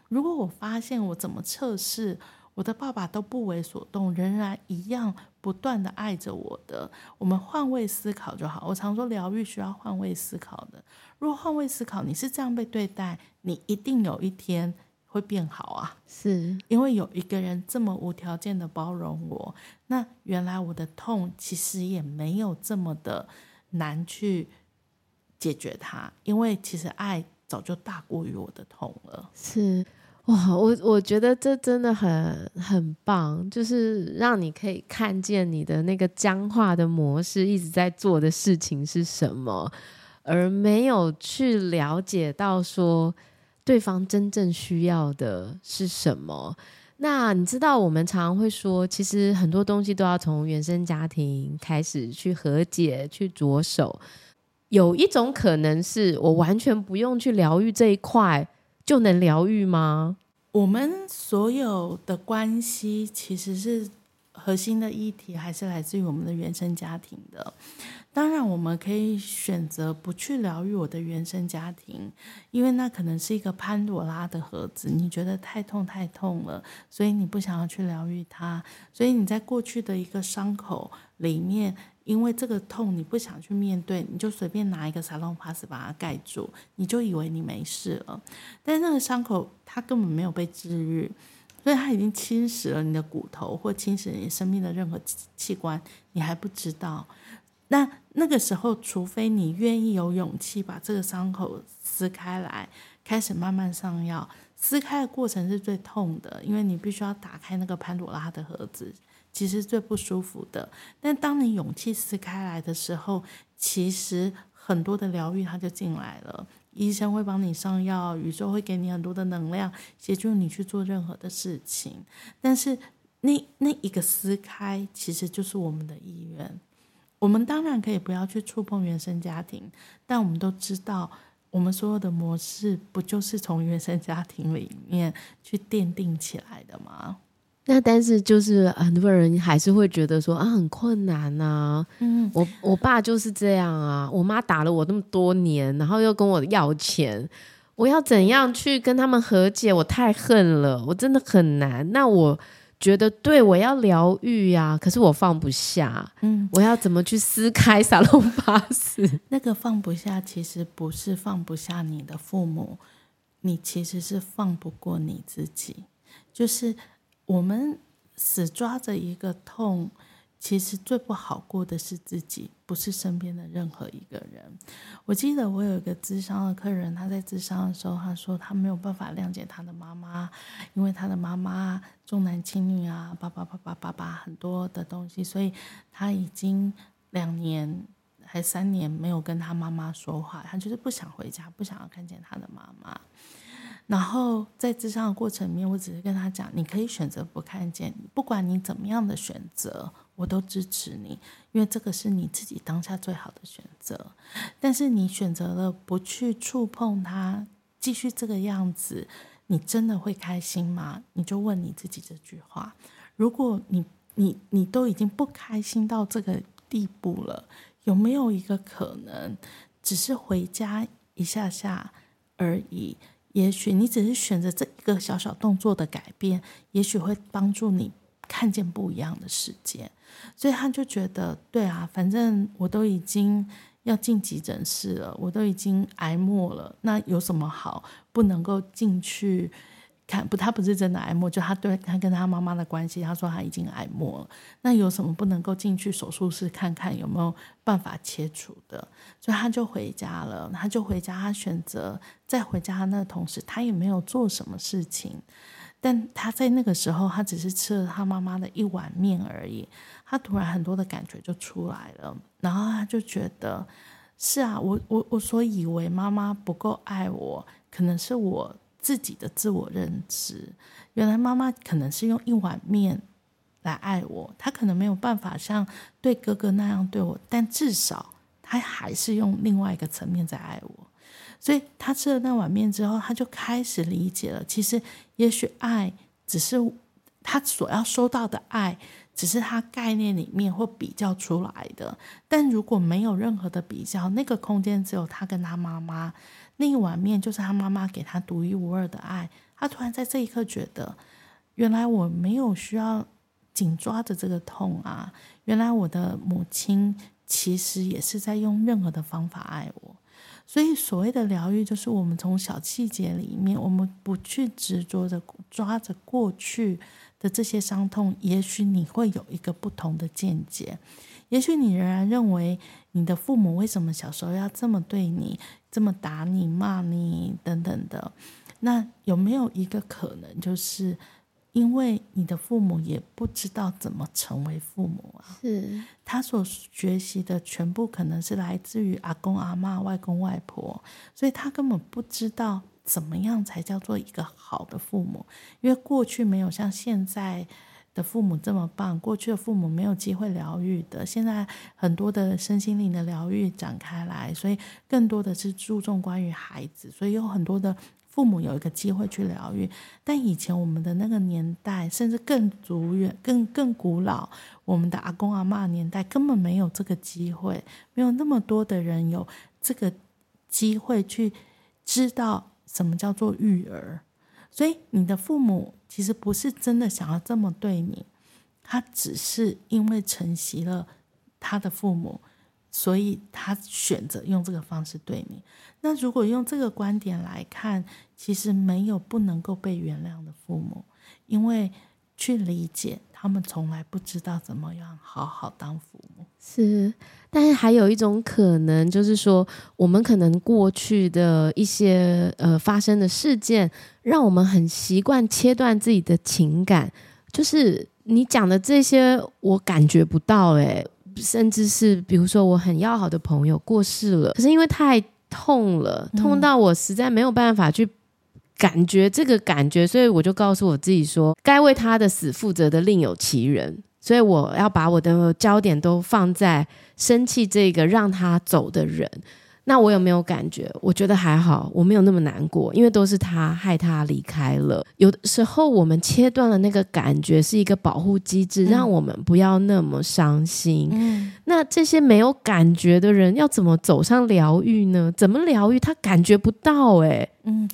如果我发现我怎么测试，我的爸爸都不为所动，仍然一样不断的爱着我的。我们换位思考就好。我常说疗愈需要换位思考的。如果换位思考，你是这样被对待，你一定有一天会变好啊！是因为有一个人这么无条件的包容我，那原来我的痛其实也没有这么的难去解决它，因为其实爱早就大过于我的痛了。是。哇，我我觉得这真的很很棒，就是让你可以看见你的那个僵化的模式一直在做的事情是什么，而没有去了解到说对方真正需要的是什么。那你知道，我们常常会说，其实很多东西都要从原生家庭开始去和解、去着手。有一种可能是我完全不用去疗愈这一块。就能疗愈吗？我们所有的关系其实是核心的议题，还是来自于我们的原生家庭的。当然，我们可以选择不去疗愈我的原生家庭，因为那可能是一个潘朵拉的盒子。你觉得太痛太痛了，所以你不想要去疗愈它，所以你在过去的一个伤口里面。因为这个痛你不想去面对，你就随便拿一个沙龙帕斯把它盖住，你就以为你没事了。但那个伤口它根本没有被治愈，所以它已经侵蚀了你的骨头，或侵蚀你生命的任何器官，你还不知道。那那个时候，除非你愿意有勇气把这个伤口撕开来，开始慢慢上药。撕开的过程是最痛的，因为你必须要打开那个潘朵拉的盒子。其实最不舒服的，但当你勇气撕开来的时候，其实很多的疗愈它就进来了。医生会帮你上药，宇宙会给你很多的能量，协助你去做任何的事情。但是那那一个撕开，其实就是我们的意愿。我们当然可以不要去触碰原生家庭，但我们都知道，我们所有的模式不就是从原生家庭里面去奠定起来的吗？那但是就是很多人还是会觉得说啊很困难呐、啊。嗯，我我爸就是这样啊，我妈打了我那么多年，然后又跟我要钱，我要怎样去跟他们和解？我太恨了，我真的很难。那我。觉得对，我要疗愈呀，可是我放不下。嗯，我要怎么去撕开撒隆巴斯？那个放不下，其实不是放不下你的父母，你其实是放不过你自己。就是我们死抓着一个痛。其实最不好过的是自己，不是身边的任何一个人。我记得我有一个咨商的客人，他在咨商的时候，他说他没有办法谅解他的妈妈，因为他的妈妈重男轻女啊，叭叭叭叭叭叭很多的东西，所以他已经两年还三年没有跟他妈妈说话，他就是不想回家，不想要看见他的妈妈。然后在咨商的过程里面，我只是跟他讲，你可以选择不看见，不管你怎么样的选择。我都支持你，因为这个是你自己当下最好的选择。但是你选择了不去触碰它，继续这个样子，你真的会开心吗？你就问你自己这句话。如果你你你都已经不开心到这个地步了，有没有一个可能，只是回家一下下而已？也许你只是选择这一个小小动作的改变，也许会帮助你看见不一样的世界。所以他就觉得，对啊，反正我都已经要进急诊室了，我都已经挨末了，那有什么好不能够进去看？不，他不是真的癌末，就他对他跟他妈妈的关系，他说他已经癌末了，那有什么不能够进去手术室看看有没有办法切除的？所以他就回家了，他就回家，他选择在回家那同时，他也没有做什么事情。但他在那个时候，他只是吃了他妈妈的一碗面而已。他突然很多的感觉就出来了，然后他就觉得，是啊，我我我所以为妈妈不够爱我，可能是我自己的自我认知。原来妈妈可能是用一碗面来爱我，她可能没有办法像对哥哥那样对我，但至少她还是用另外一个层面在爱我。所以她吃了那碗面之后，她就开始理解了。其实，也许爱只是她所要收到的爱，只是他概念里面或比较出来的。但如果没有任何的比较，那个空间只有他跟他妈妈，那一碗面就是他妈妈给他独一无二的爱。他突然在这一刻觉得，原来我没有需要紧抓着这个痛啊！原来我的母亲其实也是在用任何的方法爱我。所以，所谓的疗愈，就是我们从小细节里面，我们不去执着着抓着过去的这些伤痛。也许你会有一个不同的见解，也许你仍然认为你的父母为什么小时候要这么对你，这么打你、骂你等等的。那有没有一个可能，就是？因为你的父母也不知道怎么成为父母啊，是他所学习的全部可能是来自于阿公阿妈、外公外婆，所以他根本不知道怎么样才叫做一个好的父母。因为过去没有像现在的父母这么棒，过去的父母没有机会疗愈的，现在很多的身心灵的疗愈展开来，所以更多的是注重关于孩子，所以有很多的。父母有一个机会去疗愈，但以前我们的那个年代，甚至更久远、更更古老，我们的阿公阿嬷年代根本没有这个机会，没有那么多的人有这个机会去知道什么叫做育儿。所以，你的父母其实不是真的想要这么对你，他只是因为承袭了他的父母。所以他选择用这个方式对你。那如果用这个观点来看，其实没有不能够被原谅的父母，因为去理解他们从来不知道怎么样好好当父母。是，但是还有一种可能，就是说我们可能过去的一些呃发生的事件，让我们很习惯切断自己的情感。就是你讲的这些，我感觉不到诶。甚至是比如说我很要好的朋友过世了，可是因为太痛了，痛到我实在没有办法去感觉这个感觉，所以我就告诉我自己说，该为他的死负责的另有其人，所以我要把我的焦点都放在生气这个让他走的人。那我有没有感觉？我觉得还好，我没有那么难过，因为都是他害他离开了。有的时候我们切断了那个感觉，是一个保护机制，嗯、让我们不要那么伤心。嗯、那这些没有感觉的人要怎么走上疗愈呢？怎么疗愈？他感觉不到哎、欸。嗯，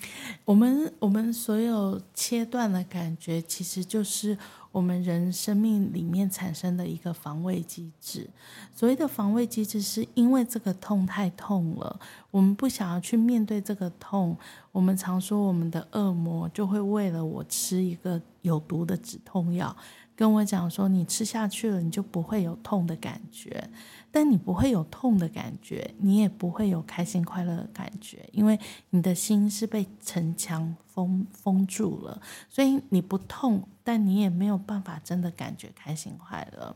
我们我们所有切断的感觉，其实就是。我们人生命里面产生的一个防卫机制，所谓的防卫机制，是因为这个痛太痛了，我们不想要去面对这个痛。我们常说，我们的恶魔就会为了我吃一个有毒的止痛药，跟我讲说，你吃下去了，你就不会有痛的感觉。但你不会有痛的感觉，你也不会有开心快乐的感觉，因为你的心是被城墙封封住了，所以你不痛，但你也没有办法真的感觉开心快乐。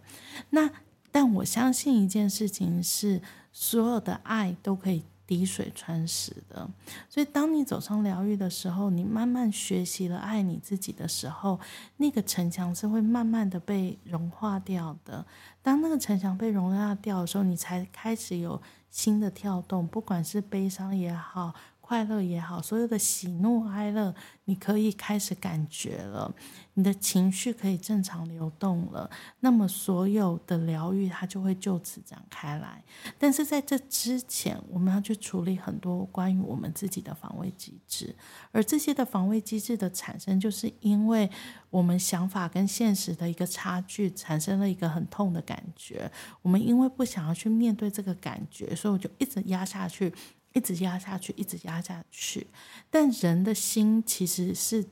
那但我相信一件事情是，所有的爱都可以。滴水穿石的，所以当你走上疗愈的时候，你慢慢学习了爱你自己的时候，那个城墙是会慢慢的被融化掉的。当那个城墙被融化掉的时候，你才开始有新的跳动，不管是悲伤也好。快乐也好，所有的喜怒哀乐，你可以开始感觉了，你的情绪可以正常流动了，那么所有的疗愈它就会就此展开来。但是在这之前，我们要去处理很多关于我们自己的防卫机制，而这些的防卫机制的产生，就是因为我们想法跟现实的一个差距，产生了一个很痛的感觉。我们因为不想要去面对这个感觉，所以我就一直压下去。一直压下去，一直压下去。但人的心其实是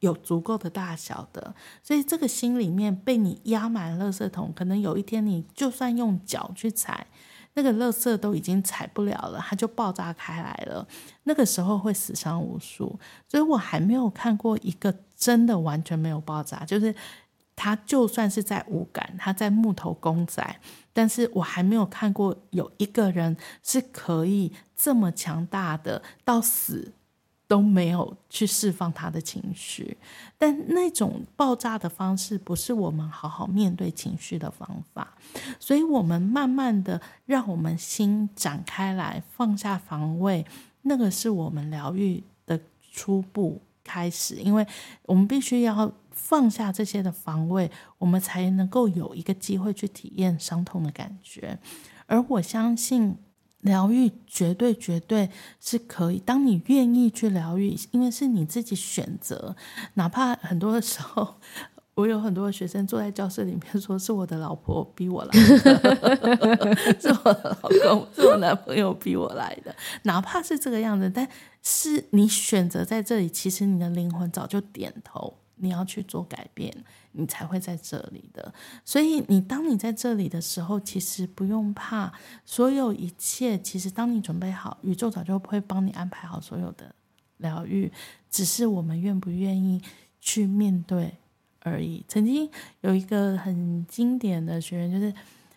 有足够的大小的，所以这个心里面被你压满了垃圾桶，可能有一天你就算用脚去踩，那个垃圾都已经踩不了了，它就爆炸开来了。那个时候会死伤无数。所以我还没有看过一个真的完全没有爆炸，就是。他就算是在五感，他在木头公仔，但是我还没有看过有一个人是可以这么强大的，到死都没有去释放他的情绪。但那种爆炸的方式，不是我们好好面对情绪的方法。所以，我们慢慢的让我们心展开来，放下防卫，那个是我们疗愈的初步开始，因为我们必须要。放下这些的防卫，我们才能够有一个机会去体验伤痛的感觉。而我相信，疗愈绝对绝对是可以。当你愿意去疗愈，因为是你自己选择，哪怕很多的时候，<laughs> 我有很多的学生坐在教室里面说：“是我的老婆逼我来的，<laughs> 是我的老公，是我男朋友逼我来的。”哪怕是这个样子，但是你选择在这里，其实你的灵魂早就点头。你要去做改变，你才会在这里的。所以，你当你在这里的时候，其实不用怕，所有一切，其实当你准备好，宇宙早就会帮你安排好所有的疗愈，只是我们愿不愿意去面对而已。曾经有一个很经典的学员，就是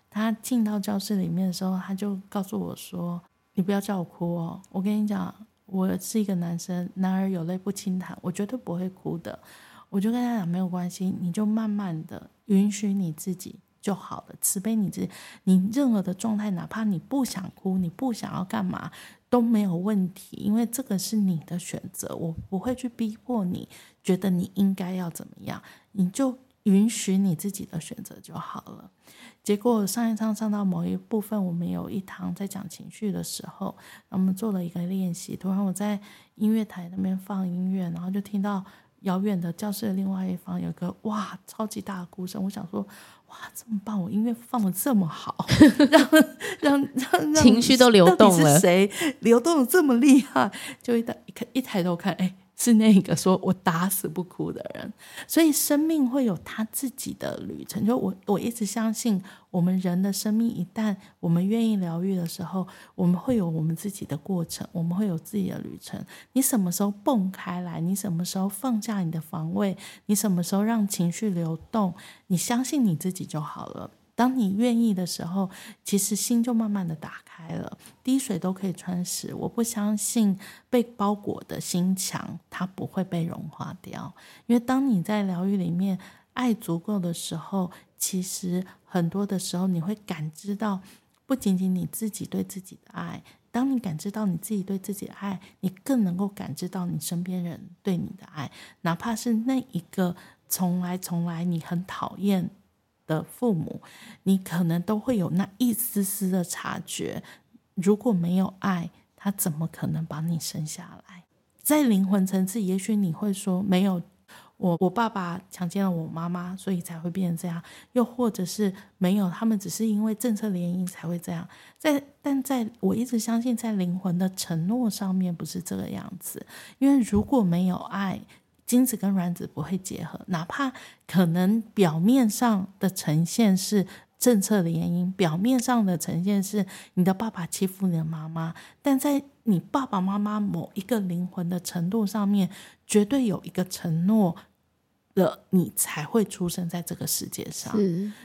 他进到教室里面的时候，他就告诉我说：“你不要叫我哭哦，我跟你讲，我是一个男生，男儿有泪不轻弹，我绝对不会哭的。”我就跟他讲没有关系，你就慢慢的允许你自己就好了，慈悲你自己，你任何的状态，哪怕你不想哭，你不想要干嘛都没有问题，因为这个是你的选择，我不会去逼迫你，觉得你应该要怎么样，你就允许你自己的选择就好了。结果上一堂上到某一部分，我们有一堂在讲情绪的时候，我们做了一个练习，突然我在音乐台那边放音乐，然后就听到。遥远的教室的另外一方有个哇超级大的哭声，我想说哇这么棒，我音乐放的这么好，<laughs> 让让让让情绪都流动了，是谁流动的这么厉害？就一抬一看一抬头看，哎。是那个说我打死不哭的人，所以生命会有他自己的旅程。就我我一直相信，我们人的生命一旦我们愿意疗愈的时候，我们会有我们自己的过程，我们会有自己的旅程。你什么时候蹦开来？你什么时候放下你的防卫？你什么时候让情绪流动？你相信你自己就好了。当你愿意的时候，其实心就慢慢的打开了，滴水都可以穿石。我不相信被包裹的心墙，它不会被融化掉。因为当你在疗愈里面爱足够的时候，其实很多的时候你会感知到，不仅仅你自己对自己的爱。当你感知到你自己对自己的爱，你更能够感知到你身边人对你的爱，哪怕是那一个从来从来你很讨厌的父母，你可能都会有那一丝丝的察觉。如果没有爱，他怎么可能把你生下来？在灵魂层次，也许你会说没有。我我爸爸强奸了我妈妈，所以才会变成这样。又或者是没有，他们只是因为政策联姻才会这样。在但在我一直相信，在灵魂的承诺上面不是这个样子。因为如果没有爱，精子跟卵子不会结合，哪怕可能表面上的呈现是政策的原因，表面上的呈现是你的爸爸欺负你的妈妈，但在你爸爸妈妈某一个灵魂的程度上面，绝对有一个承诺。了，你才会出生在这个世界上。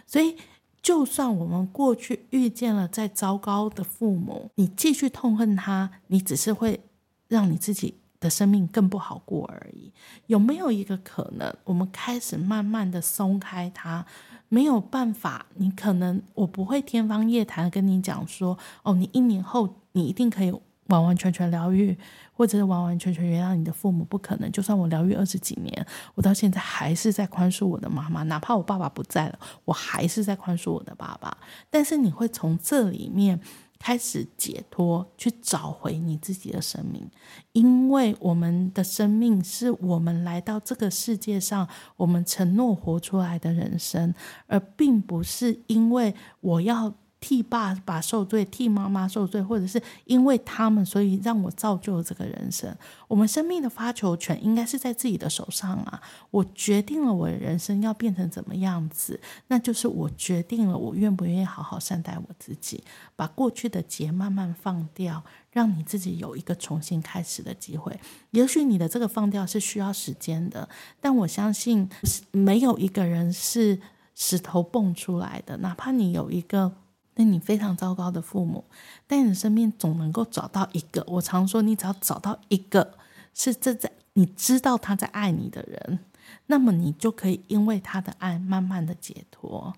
所以就算我们过去遇见了再糟糕的父母，你继续痛恨他，你只是会让你自己的生命更不好过而已。有没有一个可能，我们开始慢慢的松开他？没有办法，你可能我不会天方夜谭跟你讲说，哦，你一年后你一定可以完完全全疗愈。或者是完完全全原谅你的父母，不可能。就算我疗愈二十几年，我到现在还是在宽恕我的妈妈，哪怕我爸爸不在了，我还是在宽恕我的爸爸。但是你会从这里面开始解脱，去找回你自己的生命，因为我们的生命是我们来到这个世界上，我们承诺活出来的人生，而并不是因为我要。替爸爸受罪，替妈妈受罪，或者是因为他们，所以让我造就了这个人生。我们生命的发球权应该是在自己的手上啊！我决定了我的人生要变成怎么样子，那就是我决定了我愿不愿意好好善待我自己，把过去的结慢慢放掉，让你自己有一个重新开始的机会。也许你的这个放掉是需要时间的，但我相信没有一个人是石头蹦出来的，哪怕你有一个。那你非常糟糕的父母，但你身边总能够找到一个。我常说，你只要找到一个是这在你知道他在爱你的人，那么你就可以因为他的爱慢慢的解脱。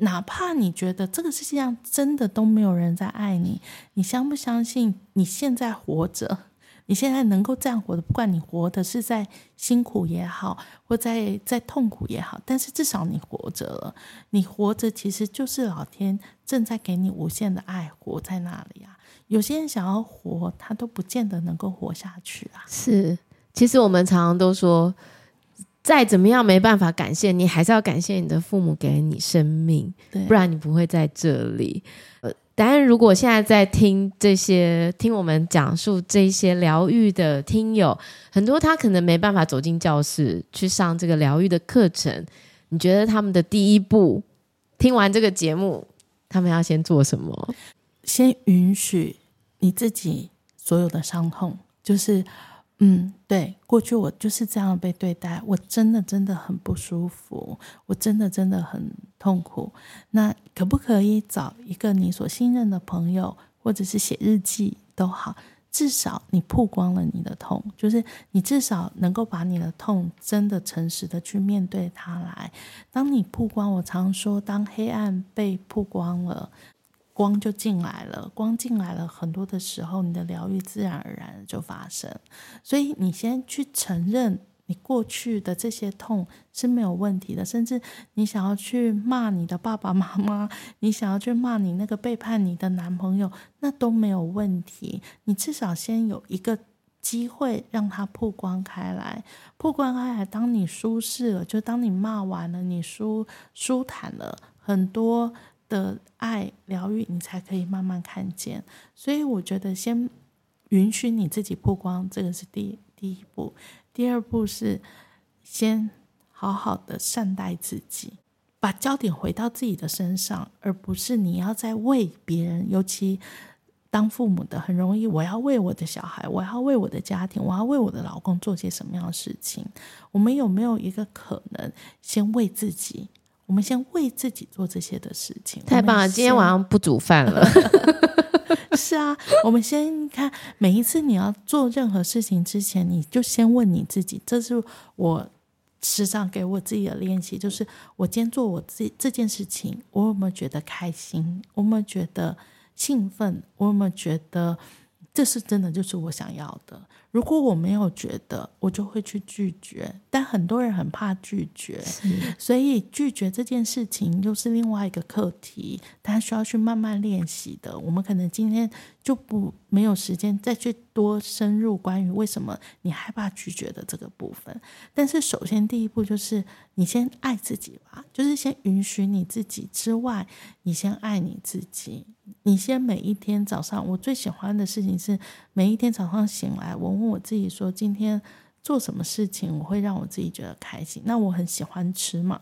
哪怕你觉得这个世界上真的都没有人在爱你，你相不相信你现在活着？你现在能够这样活的，不管你活的是在辛苦也好，或在在痛苦也好，但是至少你活着了。你活着其实就是老天正在给你无限的爱，活在那里啊。有些人想要活，他都不见得能够活下去啊。是，其实我们常常都说，再怎么样没办法感谢你，还是要感谢你的父母给了你生命，对，不然你不会在这里。呃。当然，如果现在在听这些，听我们讲述这些疗愈的听友，很多他可能没办法走进教室去上这个疗愈的课程。你觉得他们的第一步，听完这个节目，他们要先做什么？先允许你自己所有的伤痛，就是。嗯，对，过去我就是这样被对待，我真的真的很不舒服，我真的真的很痛苦。那可不可以找一个你所信任的朋友，或者是写日记都好，至少你曝光了你的痛，就是你至少能够把你的痛真的诚实的去面对它来。当你曝光，我常说，当黑暗被曝光了。光就进来了，光进来了，很多的时候，你的疗愈自然而然就发生。所以你先去承认你过去的这些痛是没有问题的，甚至你想要去骂你的爸爸妈妈，你想要去骂你那个背叛你的男朋友，那都没有问题。你至少先有一个机会让它曝光开来，曝光开来。当你舒适了，就当你骂完了，你舒舒坦了很多。的爱疗愈，你才可以慢慢看见。所以我觉得，先允许你自己曝光，这个是第第一步。第二步是先好好的善待自己，把焦点回到自己的身上，而不是你要在为别人。尤其当父母的，很容易我要为我的小孩，我要为我的家庭，我要为我的老公做些什么样的事情？我们有没有一个可能，先为自己？我们先为自己做这些的事情，太棒了！今天晚上不煮饭了。<laughs> 是啊，我们先看每一次你要做任何事情之前，你就先问你自己。这是我时常给我自己的练习，就是我今天做我自己这件事情，我有没有觉得开心？我有没有觉得兴奋？我有没有觉得这是真的就是我想要的。如果我没有觉得，我就会去拒绝。但很多人很怕拒绝，所以拒绝这件事情又是另外一个课题，他需要去慢慢练习的。我们可能今天就不没有时间再去多深入关于为什么你害怕拒绝的这个部分。但是首先第一步就是你先爱自己吧，就是先允许你自己之外，你先爱你自己。你先每一天早上，我最喜欢的事情是每一天早上醒来，我问我自己说，今天做什么事情我会让我自己觉得开心？那我很喜欢吃嘛，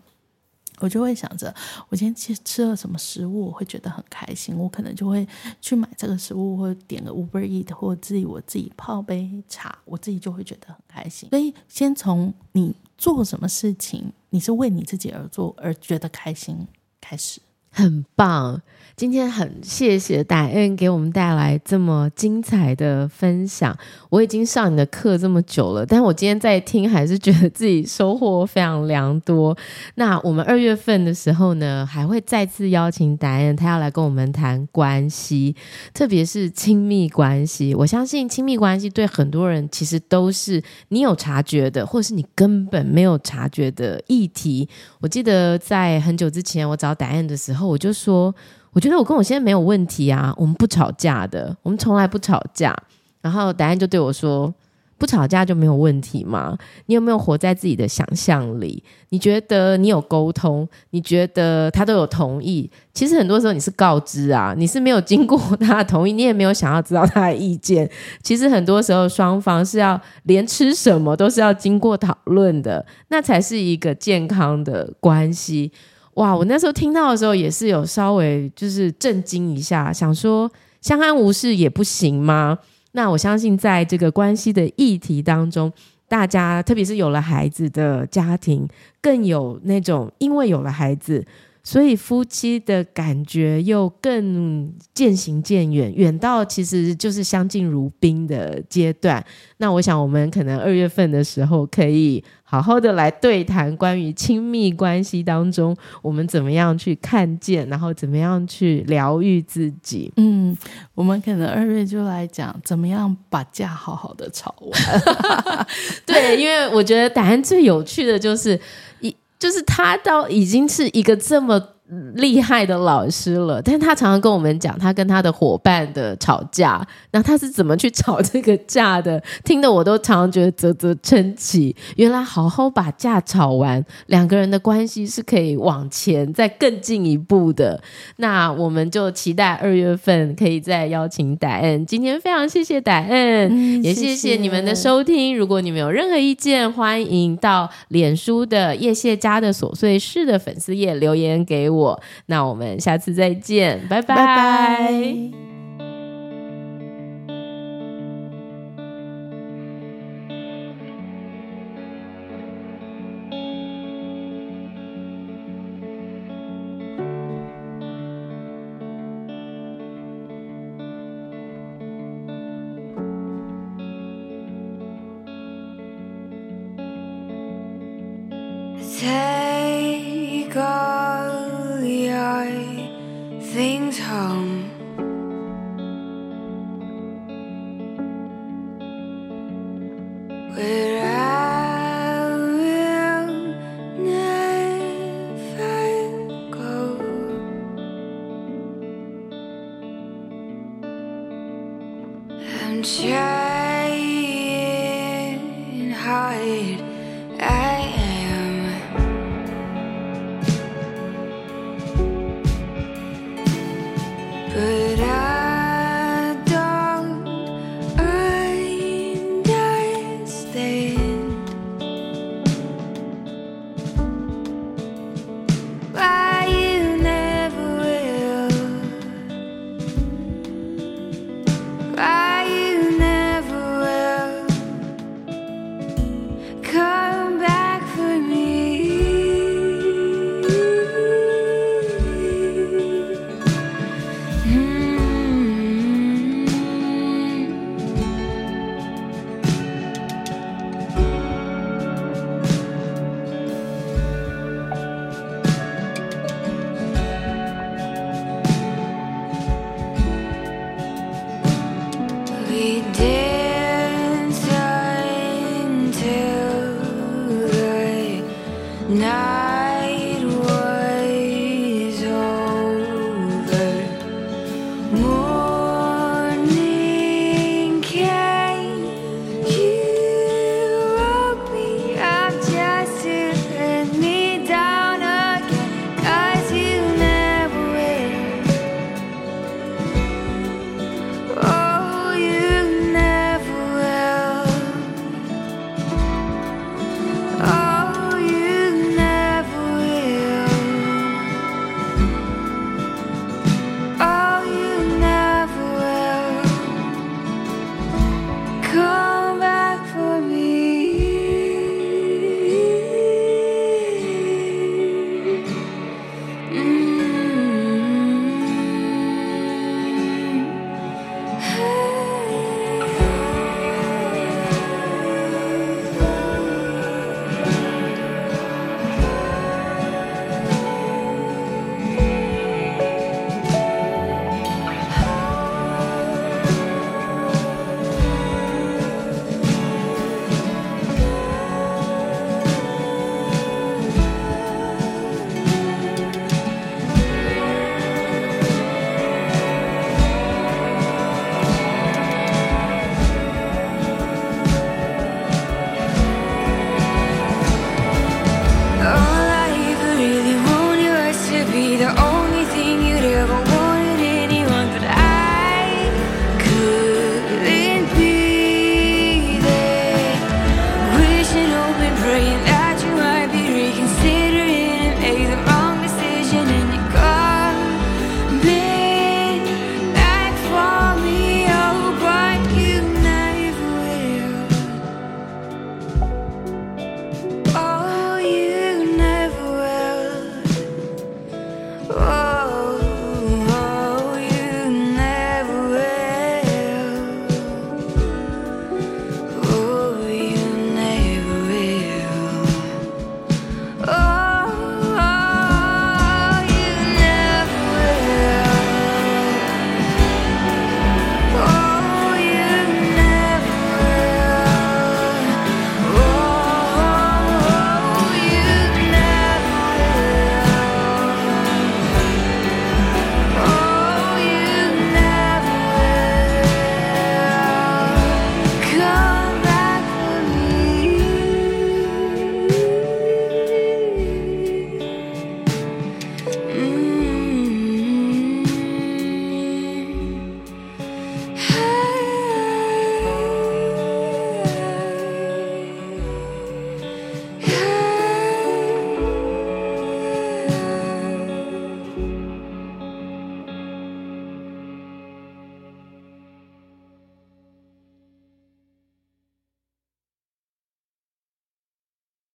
我就会想着我今天吃吃了什么食物，我会觉得很开心。我可能就会去买这个食物，或点个 Uber Eat，或自己我自己泡杯茶，我自己就会觉得很开心。所以，先从你做什么事情，你是为你自己而做而觉得开心开始，很棒。今天很谢谢 Diane 给我们带来这么精彩的分享。我已经上你的课这么久了，但我今天在听，还是觉得自己收获非常良多。那我们二月份的时候呢，还会再次邀请 Diane，他要来跟我们谈关系，特别是亲密关系。我相信亲密关系对很多人其实都是你有察觉的，或是你根本没有察觉的议题。我记得在很久之前，我找 Diane 的时候，我就说。我觉得我跟我先生没有问题啊，我们不吵架的，我们从来不吵架。然后答案就对我说：“不吵架就没有问题吗？你有没有活在自己的想象里？你觉得你有沟通？你觉得他都有同意？其实很多时候你是告知啊，你是没有经过 <laughs> 他的同意，你也没有想要知道他的意见。其实很多时候双方是要连吃什么都是要经过讨论的，那才是一个健康的关系。”哇！我那时候听到的时候也是有稍微就是震惊一下，想说相安无事也不行吗？那我相信在这个关系的议题当中，大家特别是有了孩子的家庭，更有那种因为有了孩子。所以夫妻的感觉又更渐行渐远，远到其实就是相敬如宾的阶段。那我想，我们可能二月份的时候可以好好的来对谈关于亲密关系当中，我们怎么样去看见，然后怎么样去疗愈自己。嗯，我们可能二月就来讲怎么样把架好好的吵完。<laughs> 对，因为我觉得答案最有趣的就是一。就是他到已经是一个这么厉害的老师了，但他常常跟我们讲他跟他的伙伴的吵架，那他是怎么去吵这个架的？听得我都常常觉得啧啧称奇。原来好好把架吵完，两个人的关系是可以往前再更进一步的。那我们就期待二月份可以再邀请 Diane。今天非常谢谢 Diane，嗯，也谢谢你们的收听。如果你们有任何意见，欢迎到脸书的叶谢家的琐碎事的粉丝页留言给我。那我们下次再见，拜拜。